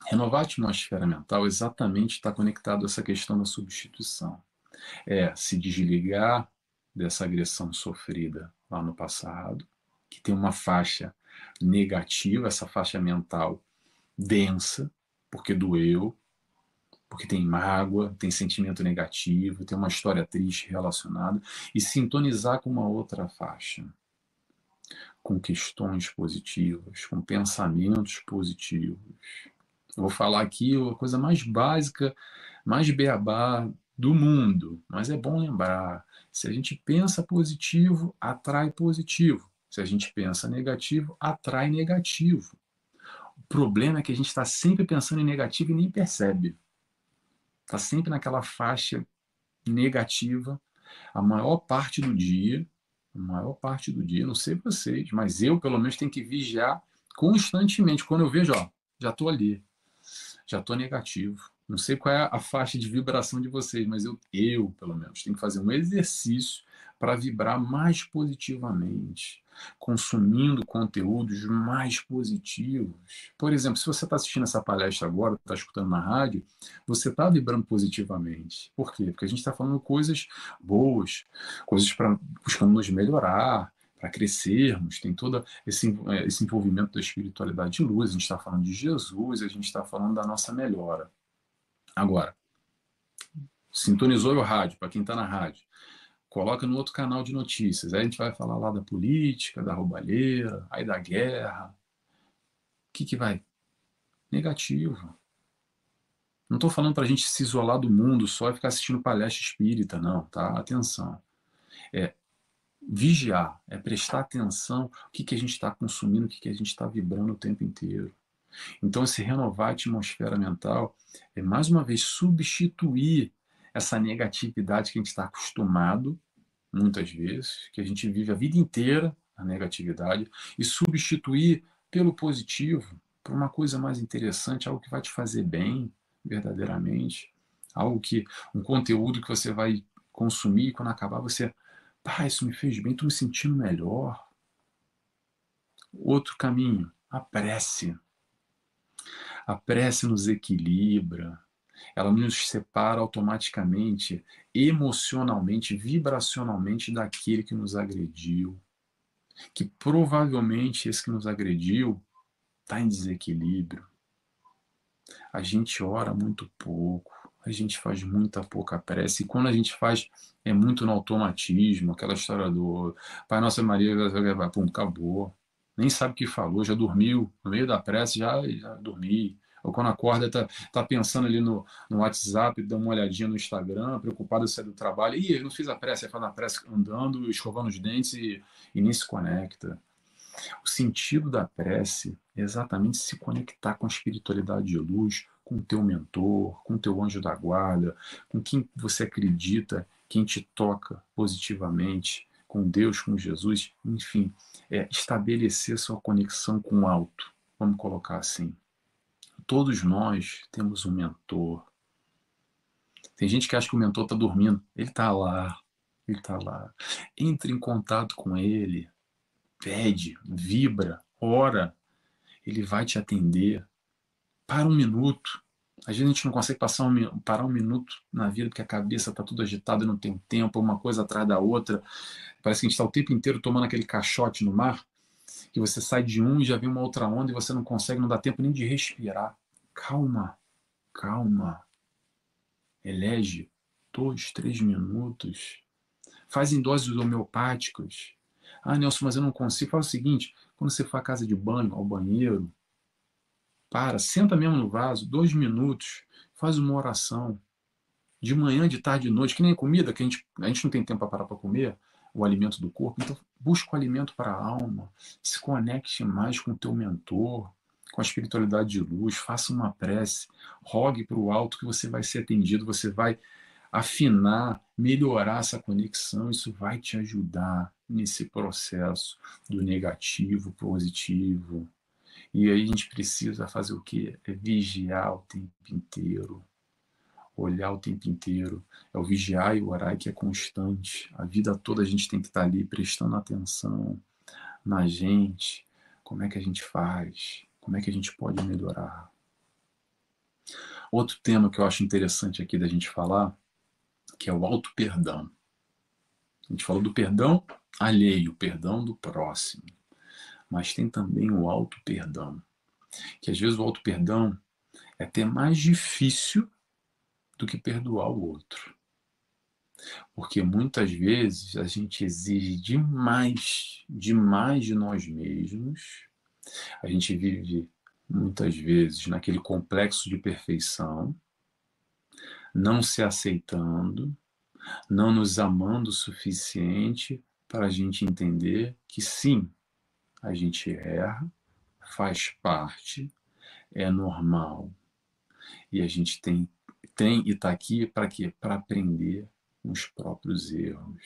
Renovar a atmosfera mental exatamente está conectado a essa questão da substituição. É se desligar dessa agressão sofrida lá no passado, que tem uma faixa negativa, essa faixa mental densa, porque doeu, porque tem mágoa, tem sentimento negativo, tem uma história triste relacionada, e sintonizar com uma outra faixa, com questões positivas, com pensamentos positivos. Eu vou falar aqui a coisa mais básica, mais beabá do mundo, mas é bom lembrar: se a gente pensa positivo, atrai positivo. Se a gente pensa negativo, atrai negativo. O problema é que a gente está sempre pensando em negativo e nem percebe está sempre naquela faixa negativa a maior parte do dia, a maior parte do dia, não sei vocês, mas eu pelo menos tenho que vigiar constantemente. Quando eu vejo, ó, já estou ali, já estou negativo. Não sei qual é a faixa de vibração de vocês, mas eu, eu pelo menos, tenho que fazer um exercício para vibrar mais positivamente, consumindo conteúdos mais positivos. Por exemplo, se você está assistindo essa palestra agora, está escutando na rádio, você está vibrando positivamente. Por quê? Porque a gente está falando coisas boas, coisas para buscando nos melhorar, para crescermos, tem todo esse, é, esse envolvimento da espiritualidade de luz, a gente está falando de Jesus, a gente está falando da nossa melhora. Agora, sintonizou o rádio, para quem está na rádio coloca no outro canal de notícias. Aí a gente vai falar lá da política, da roubalheira, aí da guerra. O que, que vai? Negativo. Não estou falando para a gente se isolar do mundo só e ficar assistindo palestra espírita, não, tá? Atenção. É vigiar, é prestar atenção o que, que a gente está consumindo, o que, que a gente está vibrando o tempo inteiro. Então, esse renovar a atmosfera mental é, mais uma vez, substituir essa negatividade que a gente está acostumado, muitas vezes, que a gente vive a vida inteira, a negatividade, e substituir pelo positivo, por uma coisa mais interessante, algo que vai te fazer bem, verdadeiramente, algo que, um conteúdo que você vai consumir e quando acabar você, pá, isso me fez bem, estou me sentindo melhor. Outro caminho, a prece. A prece nos equilibra, ela nos separa automaticamente, emocionalmente, vibracionalmente daquele que nos agrediu. Que provavelmente esse que nos agrediu está em desequilíbrio. A gente ora muito pouco, a gente faz muita pouca prece, e quando a gente faz, é muito no automatismo, aquela história do Pai Nossa Maria, pum, acabou. Nem sabe o que falou, já dormiu, no meio da prece já, já dormi. Ou quando acorda, tá, tá pensando ali no, no WhatsApp, dá uma olhadinha no Instagram, preocupado se é do trabalho. Ih, eu não fiz a prece, aí faz a prece andando, escovando os dentes e, e nem se conecta. O sentido da prece é exatamente se conectar com a espiritualidade de luz, com o teu mentor, com o teu anjo da guarda, com quem você acredita, quem te toca positivamente, com Deus, com Jesus, enfim, é estabelecer sua conexão com o alto, vamos colocar assim. Todos nós temos um mentor. Tem gente que acha que o mentor está dormindo. Ele está lá. Ele está lá. Entre em contato com ele. Pede, vibra, ora. Ele vai te atender. Para um minuto. Às vezes a gente não consegue passar um, parar um minuto na vida porque a cabeça está tudo agitada e não tem tempo, uma coisa atrás da outra. Parece que a gente está o tempo inteiro tomando aquele caixote no mar que você sai de um e já vem uma outra onda e você não consegue, não dá tempo nem de respirar. Calma, calma. Elege dois, três minutos. Faz em doses homeopáticas. Ah, Nelson, mas eu não consigo. Faz o seguinte: quando você for à casa de banho, ao banheiro, para, senta mesmo no vaso, dois minutos, faz uma oração. De manhã, de tarde, de noite, que nem comida, que a gente, a gente não tem tempo para parar para comer o alimento do corpo. Então, busca o alimento para a alma, se conecte mais com o teu mentor, com a espiritualidade de luz, faça uma prece, rogue para o alto que você vai ser atendido, você vai afinar, melhorar essa conexão, isso vai te ajudar nesse processo do negativo, positivo. E aí a gente precisa fazer o quê? É vigiar o tempo inteiro, olhar o tempo inteiro. É o vigiar e o orar que é constante. A vida toda a gente tem que estar ali prestando atenção na gente, como é que a gente faz, como é que a gente pode melhorar. Outro tema que eu acho interessante aqui da gente falar, que é o auto-perdão. A gente falou do perdão alheio, perdão do próximo. Mas tem também o auto-perdão. Que às vezes o auto-perdão é até mais difícil do que perdoar o outro. Porque muitas vezes a gente exige demais, demais de nós mesmos. A gente vive muitas vezes naquele complexo de perfeição, não se aceitando, não nos amando o suficiente para a gente entender que sim, a gente erra, faz parte, é normal. E a gente tem tem e está aqui para quê? Para aprender os próprios erros.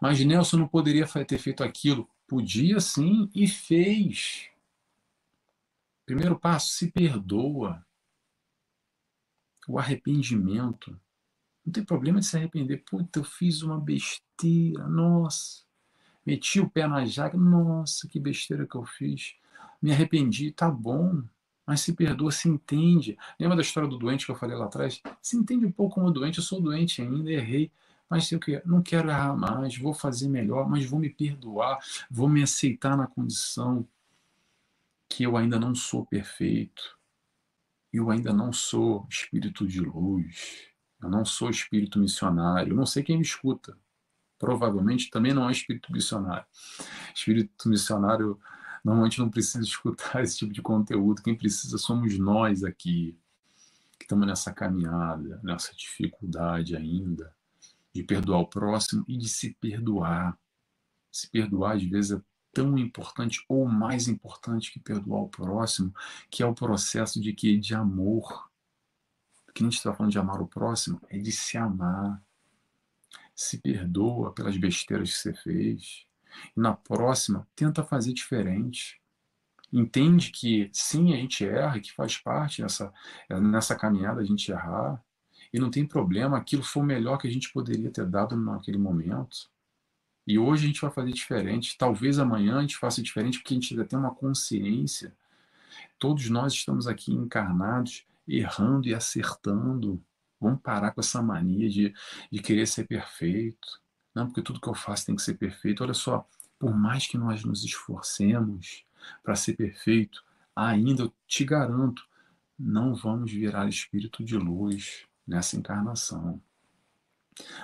Mas Nelson não poderia ter feito aquilo. Podia sim e fez. Primeiro passo, se perdoa. O arrependimento. Não tem problema de se arrepender. Puta, eu fiz uma besteira. Nossa. Meti o pé na jaca. Nossa, que besteira que eu fiz. Me arrependi. Tá bom mas se perdoa, se entende. Lembra da história do doente que eu falei lá atrás? Se entende um pouco como doente, eu sou doente ainda, errei, mas eu não quero errar mais, vou fazer melhor, mas vou me perdoar, vou me aceitar na condição que eu ainda não sou perfeito, eu ainda não sou espírito de luz, eu não sou espírito missionário, eu não sei quem me escuta. Provavelmente também não é espírito missionário. Espírito missionário Normalmente não precisa escutar esse tipo de conteúdo. Quem precisa somos nós aqui, que estamos nessa caminhada, nessa dificuldade ainda de perdoar o próximo e de se perdoar. Se perdoar, às vezes, é tão importante ou mais importante que perdoar o próximo, que é o processo de que de amor. O que a gente está falando de amar o próximo é de se amar. Se perdoa pelas besteiras que você fez. E na próxima, tenta fazer diferente. Entende que sim, a gente erra, que faz parte nessa, nessa caminhada a gente errar. E não tem problema, aquilo foi o melhor que a gente poderia ter dado naquele momento. E hoje a gente vai fazer diferente. Talvez amanhã a gente faça diferente porque a gente ainda tem uma consciência Todos nós estamos aqui encarnados, errando e acertando. Vamos parar com essa mania de, de querer ser perfeito. Não, porque tudo que eu faço tem que ser perfeito. Olha só, por mais que nós nos esforcemos para ser perfeito, ainda eu te garanto, não vamos virar espírito de luz nessa encarnação.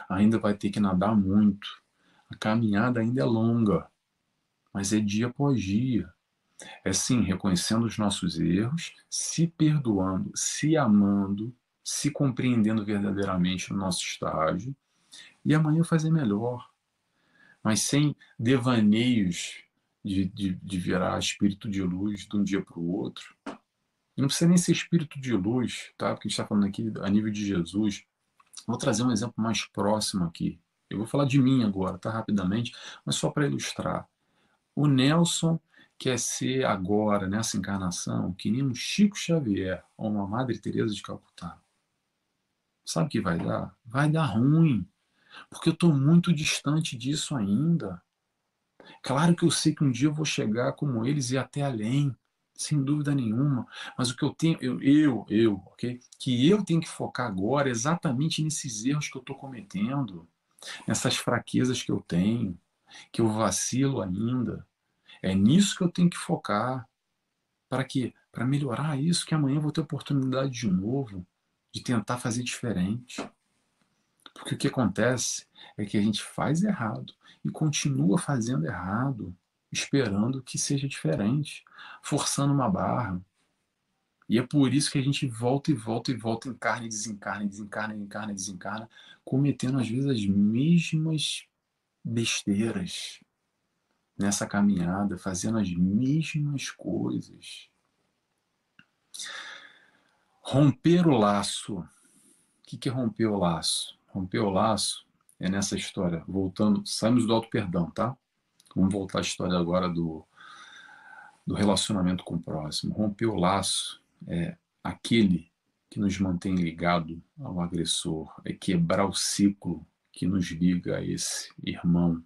Ainda vai ter que nadar muito. A caminhada ainda é longa, mas é dia após dia. É sim, reconhecendo os nossos erros, se perdoando, se amando, se compreendendo verdadeiramente no nosso estágio e amanhã fazer melhor. Mas sem devaneios de, de, de virar espírito de luz de um dia para o outro. Não precisa nem ser espírito de luz, tá? Porque a gente está falando aqui a nível de Jesus. Vou trazer um exemplo mais próximo aqui. Eu vou falar de mim agora, tá? Rapidamente, mas só para ilustrar. O Nelson quer ser agora, nessa encarnação, que nem um Chico Xavier ou uma Madre Teresa de Calcutá. Sabe o que vai dar? Vai dar ruim, porque eu estou muito distante disso ainda. Claro que eu sei que um dia eu vou chegar como eles e até além, sem dúvida nenhuma. Mas o que eu tenho, eu, eu, eu, ok? Que eu tenho que focar agora exatamente nesses erros que eu estou cometendo, nessas fraquezas que eu tenho, que eu vacilo ainda. É nisso que eu tenho que focar. Para quê? Para melhorar isso, que amanhã eu vou ter oportunidade de novo de tentar fazer diferente. Porque o que acontece é que a gente faz errado e continua fazendo errado, esperando que seja diferente, forçando uma barra. E é por isso que a gente volta e volta e volta, encarna e desencarna, desencarna, encarna desencarna, cometendo às vezes as mesmas besteiras nessa caminhada, fazendo as mesmas coisas. Romper o laço. O que é romper o laço? Romper o laço é nessa história, voltando, saímos do auto-perdão, tá? Vamos voltar à história agora do, do relacionamento com o próximo. Romper o laço é aquele que nos mantém ligado ao agressor, é quebrar o ciclo que nos liga a esse irmão,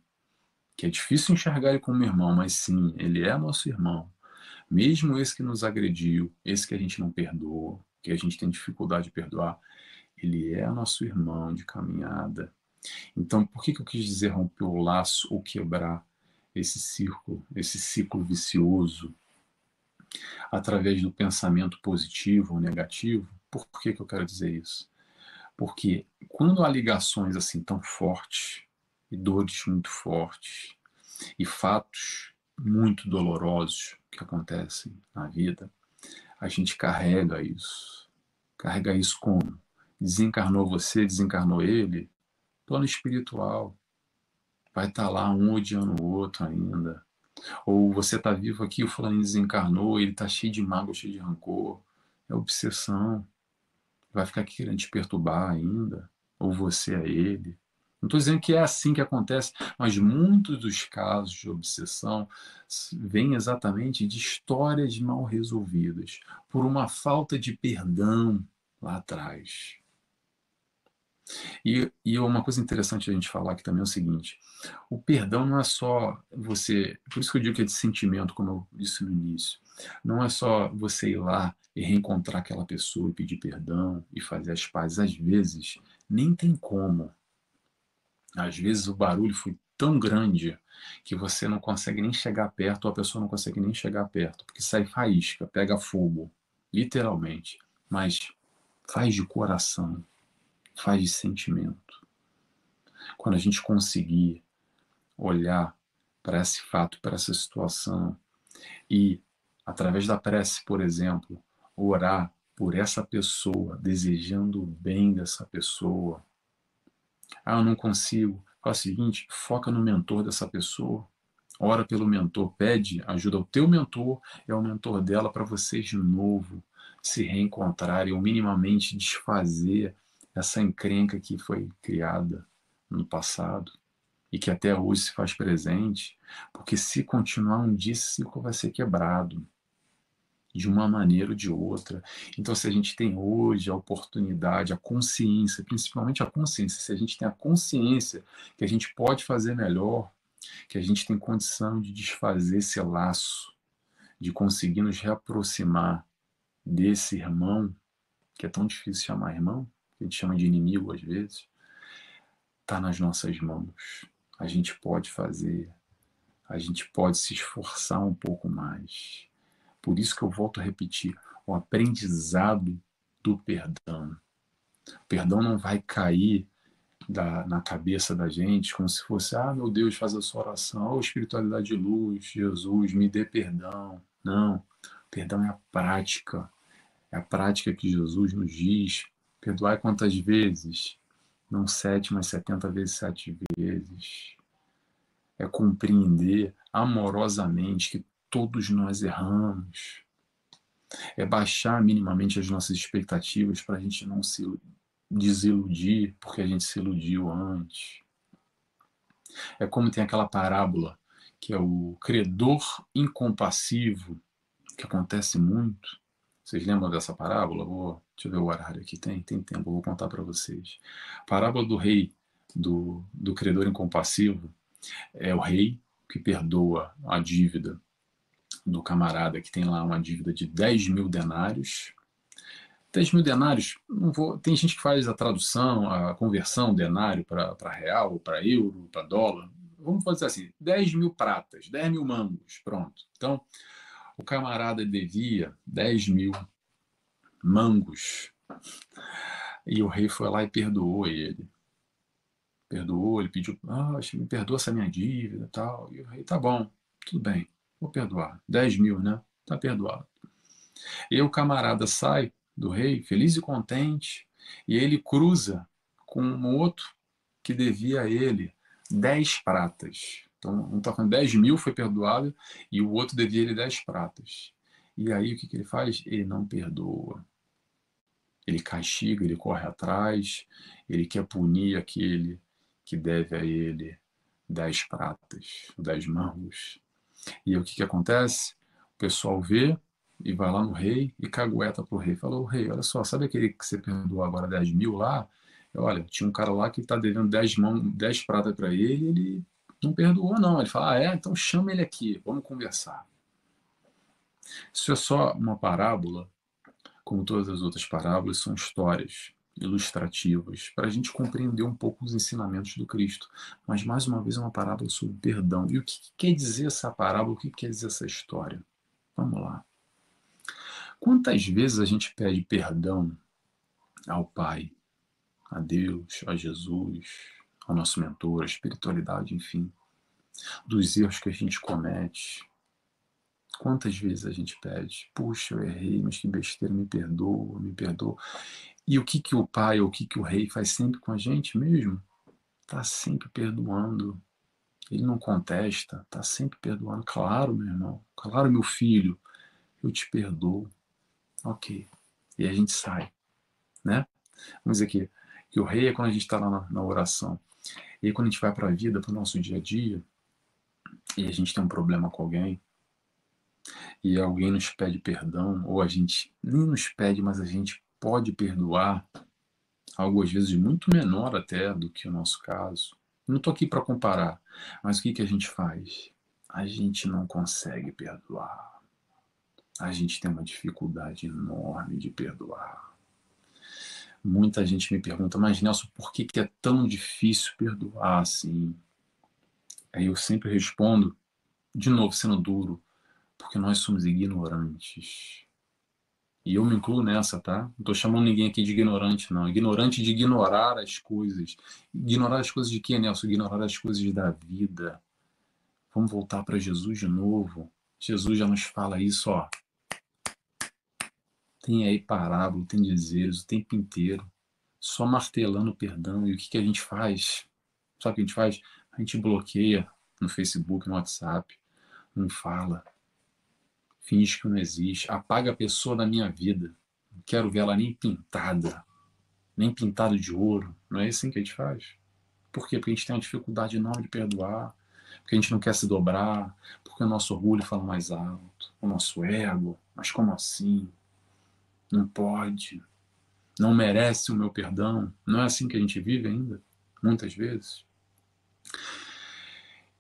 que é difícil enxergar ele como irmão, mas sim, ele é nosso irmão. Mesmo esse que nos agrediu, esse que a gente não perdoa, que a gente tem dificuldade de perdoar, ele é nosso irmão de caminhada, então, por que, que eu quis dizer romper o laço ou quebrar esse círculo, esse ciclo vicioso, através do pensamento positivo ou negativo? Por que, que eu quero dizer isso? Porque quando há ligações assim tão fortes, e dores muito fortes, e fatos muito dolorosos que acontecem na vida, a gente carrega isso. Carrega isso como? Desencarnou você, desencarnou ele, plano espiritual. Vai estar tá lá um odiando o outro ainda. Ou você está vivo aqui, o fulano desencarnou, ele está cheio de mágoa, cheio de rancor. É obsessão. Vai ficar querendo te perturbar ainda. Ou você é ele. Não estou dizendo que é assim que acontece, mas muitos dos casos de obsessão vêm exatamente de histórias mal resolvidas, por uma falta de perdão lá atrás. E, e uma coisa interessante a gente falar aqui também é o seguinte: o perdão não é só você. Por isso que eu digo que é de sentimento, como eu disse no início. Não é só você ir lá e reencontrar aquela pessoa e pedir perdão e fazer as pazes. Às vezes, nem tem como. Às vezes o barulho foi tão grande que você não consegue nem chegar perto, ou a pessoa não consegue nem chegar perto, porque sai faísca, pega fogo, literalmente. Mas faz de coração, faz de sentimento. Quando a gente conseguir olhar para esse fato, para essa situação e, através da prece, por exemplo, orar por essa pessoa, desejando o bem dessa pessoa. Ah, eu não consigo. Faz o seguinte: foca no mentor dessa pessoa. Ora pelo mentor, pede ajuda ao teu mentor e ao mentor dela para vocês de novo se reencontrarem ou minimamente desfazer essa encrenca que foi criada no passado e que até hoje se faz presente, porque se continuar um dia esse ciclo vai ser quebrado de uma maneira ou de outra. Então, se a gente tem hoje a oportunidade, a consciência, principalmente a consciência, se a gente tem a consciência que a gente pode fazer melhor, que a gente tem condição de desfazer esse laço de conseguir nos reaproximar desse irmão, que é tão difícil chamar irmão, que a gente chama de inimigo às vezes, está nas nossas mãos. A gente pode fazer, a gente pode se esforçar um pouco mais. Por isso que eu volto a repetir: o aprendizado do perdão. O perdão não vai cair da, na cabeça da gente como se fosse, ah, meu Deus, faz a sua oração, oh, espiritualidade de luz, Jesus, me dê perdão. Não, perdão é a prática, é a prática que Jesus nos diz. Perdoar quantas vezes? Não sete, mas setenta vezes sete vezes. É compreender amorosamente que todos nós erramos. É baixar minimamente as nossas expectativas para a gente não se desiludir porque a gente se iludiu antes. É como tem aquela parábola que é o credor incompassivo, que acontece muito. Vocês lembram dessa parábola? Vou, deixa eu ver o horário aqui. Tem, tem tempo, vou contar para vocês. parábola do rei, do, do credor incompassivo, é o rei que perdoa a dívida do camarada que tem lá uma dívida de 10 mil denários 10 mil denários, vou, tem gente que faz a tradução, a conversão denário para real, para euro, para dólar. Vamos fazer assim: 10 mil pratas, 10 mil mangos, pronto. Então, o camarada devia 10 mil mangos. E o rei foi lá e perdoou ele. Perdoou, ele pediu, ah, me perdoa essa minha dívida tal. E o rei, tá bom, tudo bem, vou perdoar. 10 mil, né? Tá perdoado. E o camarada sai do rei, feliz e contente, e ele cruza com um outro que devia a ele dez pratas. Então, um está falando 10 mil foi perdoado e o outro devia ele 10 pratas. E aí o que, que ele faz? Ele não perdoa. Ele castiga, ele corre atrás, ele quer punir aquele que deve a ele 10 pratas, 10 mãos. E aí, o que, que acontece? O pessoal vê, e vai lá no rei e cagueta pro rei. Falou, rei, olha só, sabe aquele que você perdoou agora 10 mil lá? Olha, tinha um cara lá que está devendo 10 mãos, 10 pratas para ele ele não perdoou, não. Ele fala, ah, é? Então chama ele aqui, vamos conversar. Isso é só uma parábola, como todas as outras parábolas, são histórias ilustrativas para a gente compreender um pouco os ensinamentos do Cristo. Mas, mais uma vez, é uma parábola sobre perdão. E o que quer dizer essa parábola? O que quer dizer essa história? Vamos lá. Quantas vezes a gente pede perdão ao Pai, a Deus, a Jesus, ao nosso mentor, à espiritualidade, enfim, dos erros que a gente comete? Quantas vezes a gente pede, puxa, eu errei, mas que besteira, me perdoa, me perdoa. E o que que o pai ou o que que o rei faz sempre com a gente mesmo? Tá sempre perdoando. Ele não contesta, tá sempre perdoando. Claro, meu irmão, claro, meu filho, eu te perdoo. Ok. E a gente sai, né? Vamos dizer que, que o rei é quando a gente está lá na, na, oração. E aí, quando a gente vai para a vida, para o nosso dia a dia, e a gente tem um problema com alguém, e alguém nos pede perdão, ou a gente nem nos pede, mas a gente pode perdoar, algo às vezes muito menor até do que o nosso caso. Não estou aqui para comparar, mas o que, que a gente faz? A gente não consegue perdoar a gente tem uma dificuldade enorme de perdoar. Muita gente me pergunta, mas Nelson, por que, que é tão difícil perdoar assim? Aí eu sempre respondo, de novo sendo duro, porque nós somos ignorantes. E eu me incluo nessa, tá? Não estou chamando ninguém aqui de ignorante, não. Ignorante de ignorar as coisas. Ignorar as coisas de quê, Nelson? Ignorar as coisas da vida. Vamos voltar para Jesus de novo. Jesus já nos fala isso, ó. Tem aí parábola, tem dizeres o tempo inteiro, só martelando o perdão. E o que, que a gente faz? Sabe o que a gente faz? A gente bloqueia no Facebook, no WhatsApp, não fala, finge que não existe, apaga a pessoa da minha vida. Não quero ver ela nem pintada, nem pintada de ouro. Não é assim que a gente faz? Por quê? Porque a gente tem uma dificuldade enorme de perdoar, porque a gente não quer se dobrar, porque o nosso orgulho fala mais alto, o nosso ego. Mas como assim? Não pode, não merece o meu perdão. Não é assim que a gente vive ainda, muitas vezes.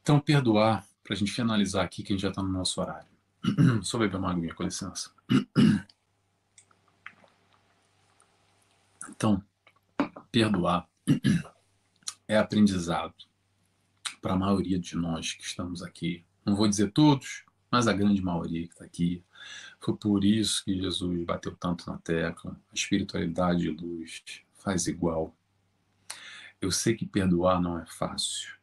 Então, perdoar, para a gente finalizar aqui, que a gente já está no nosso horário. Só beber uma aguinha, com licença. Então, perdoar é aprendizado para a maioria de nós que estamos aqui. Não vou dizer todos, mas a grande maioria que está aqui. Foi por isso que Jesus bateu tanto na tecla. A espiritualidade de luz faz igual. Eu sei que perdoar não é fácil.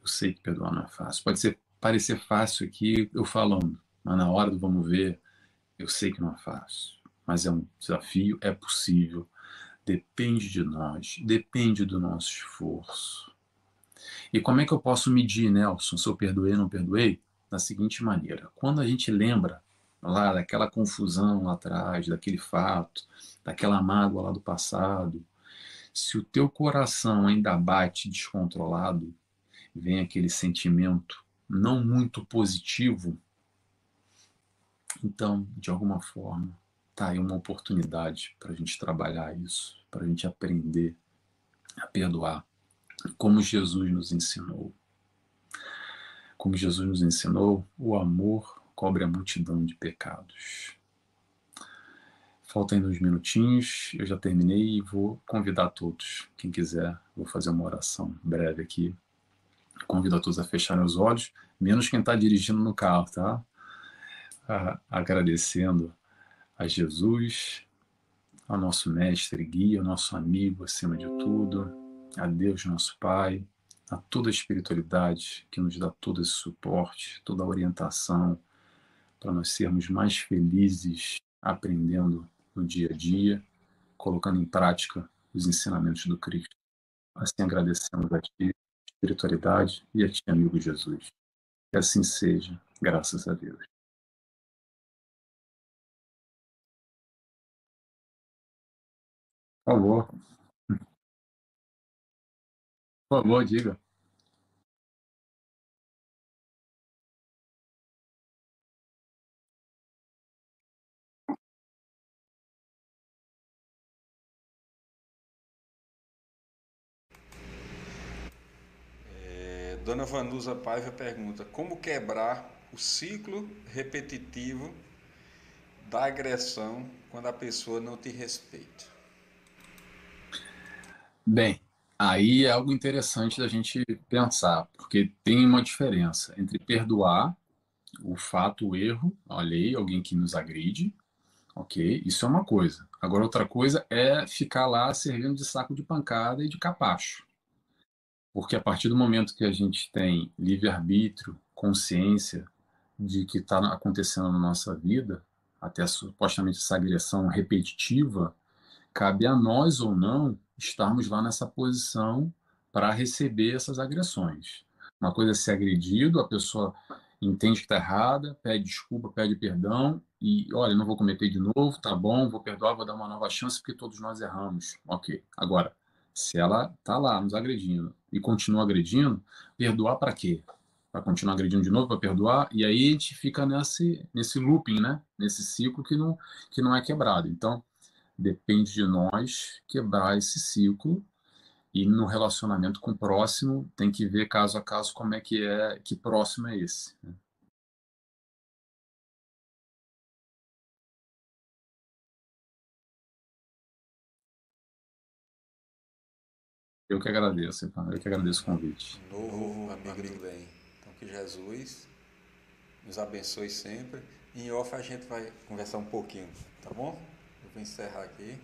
Eu sei que perdoar não é fácil. Pode ser parecer fácil aqui eu falando, mas na hora do vamos ver, eu sei que não é fácil. Mas é um desafio, é possível. Depende de nós, depende do nosso esforço. E como é que eu posso medir, Nelson, se eu perdoei ou não perdoei? Da seguinte maneira: quando a gente lembra lá daquela confusão lá atrás, daquele fato, daquela mágoa lá do passado, se o teu coração ainda bate descontrolado, vem aquele sentimento não muito positivo, então, de alguma forma, tá aí uma oportunidade para a gente trabalhar isso, para a gente aprender a perdoar, como Jesus nos ensinou. Como Jesus nos ensinou, o amor cobre a multidão de pecados. Faltam ainda uns minutinhos, eu já terminei e vou convidar todos, quem quiser, vou fazer uma oração breve aqui. Convido a todos a fecharem os olhos, menos quem está dirigindo no carro, tá? Agradecendo a Jesus, ao nosso mestre guia, ao nosso amigo acima de tudo, a Deus, nosso Pai, a toda a espiritualidade que nos dá todo esse suporte, toda a orientação para nós sermos mais felizes aprendendo no dia a dia, colocando em prática os ensinamentos do Cristo. Assim agradecemos a Ti, espiritualidade, e a Ti, amigo Jesus. Que assim seja, graças a Deus. Por favor. Por favor, diga. É, Dona Vanusa Paiva pergunta: como quebrar o ciclo repetitivo da agressão quando a pessoa não te respeita? Bem, aí é algo interessante da gente pensar, porque tem uma diferença entre perdoar o fato, o erro, alheio, alguém que nos agride, ok? Isso é uma coisa. Agora, outra coisa é ficar lá servindo de saco de pancada e de capacho. Porque a partir do momento que a gente tem livre-arbítrio, consciência de que está acontecendo na nossa vida, até supostamente essa agressão repetitiva, cabe a nós ou não estarmos lá nessa posição para receber essas agressões. Uma coisa é ser agredido, a pessoa entende que está errada, pede desculpa, pede perdão e, olha, não vou cometer de novo, tá bom, vou perdoar, vou dar uma nova chance porque todos nós erramos. Ok. Agora, se ela está lá nos agredindo e continua agredindo, perdoar para quê? Para continuar agredindo de novo, para perdoar, e aí a gente fica nesse, nesse looping, né? nesse ciclo que não, que não é quebrado. Então, depende de nós quebrar esse ciclo e no relacionamento com o próximo tem que ver caso a caso como é que é que próximo é esse né? eu que agradeço eu que agradeço o convite Novo amigo do bem. Então que Jesus nos abençoe sempre. Em off a gente vai conversar um pouquinho, tá bom? Encerrar aqui.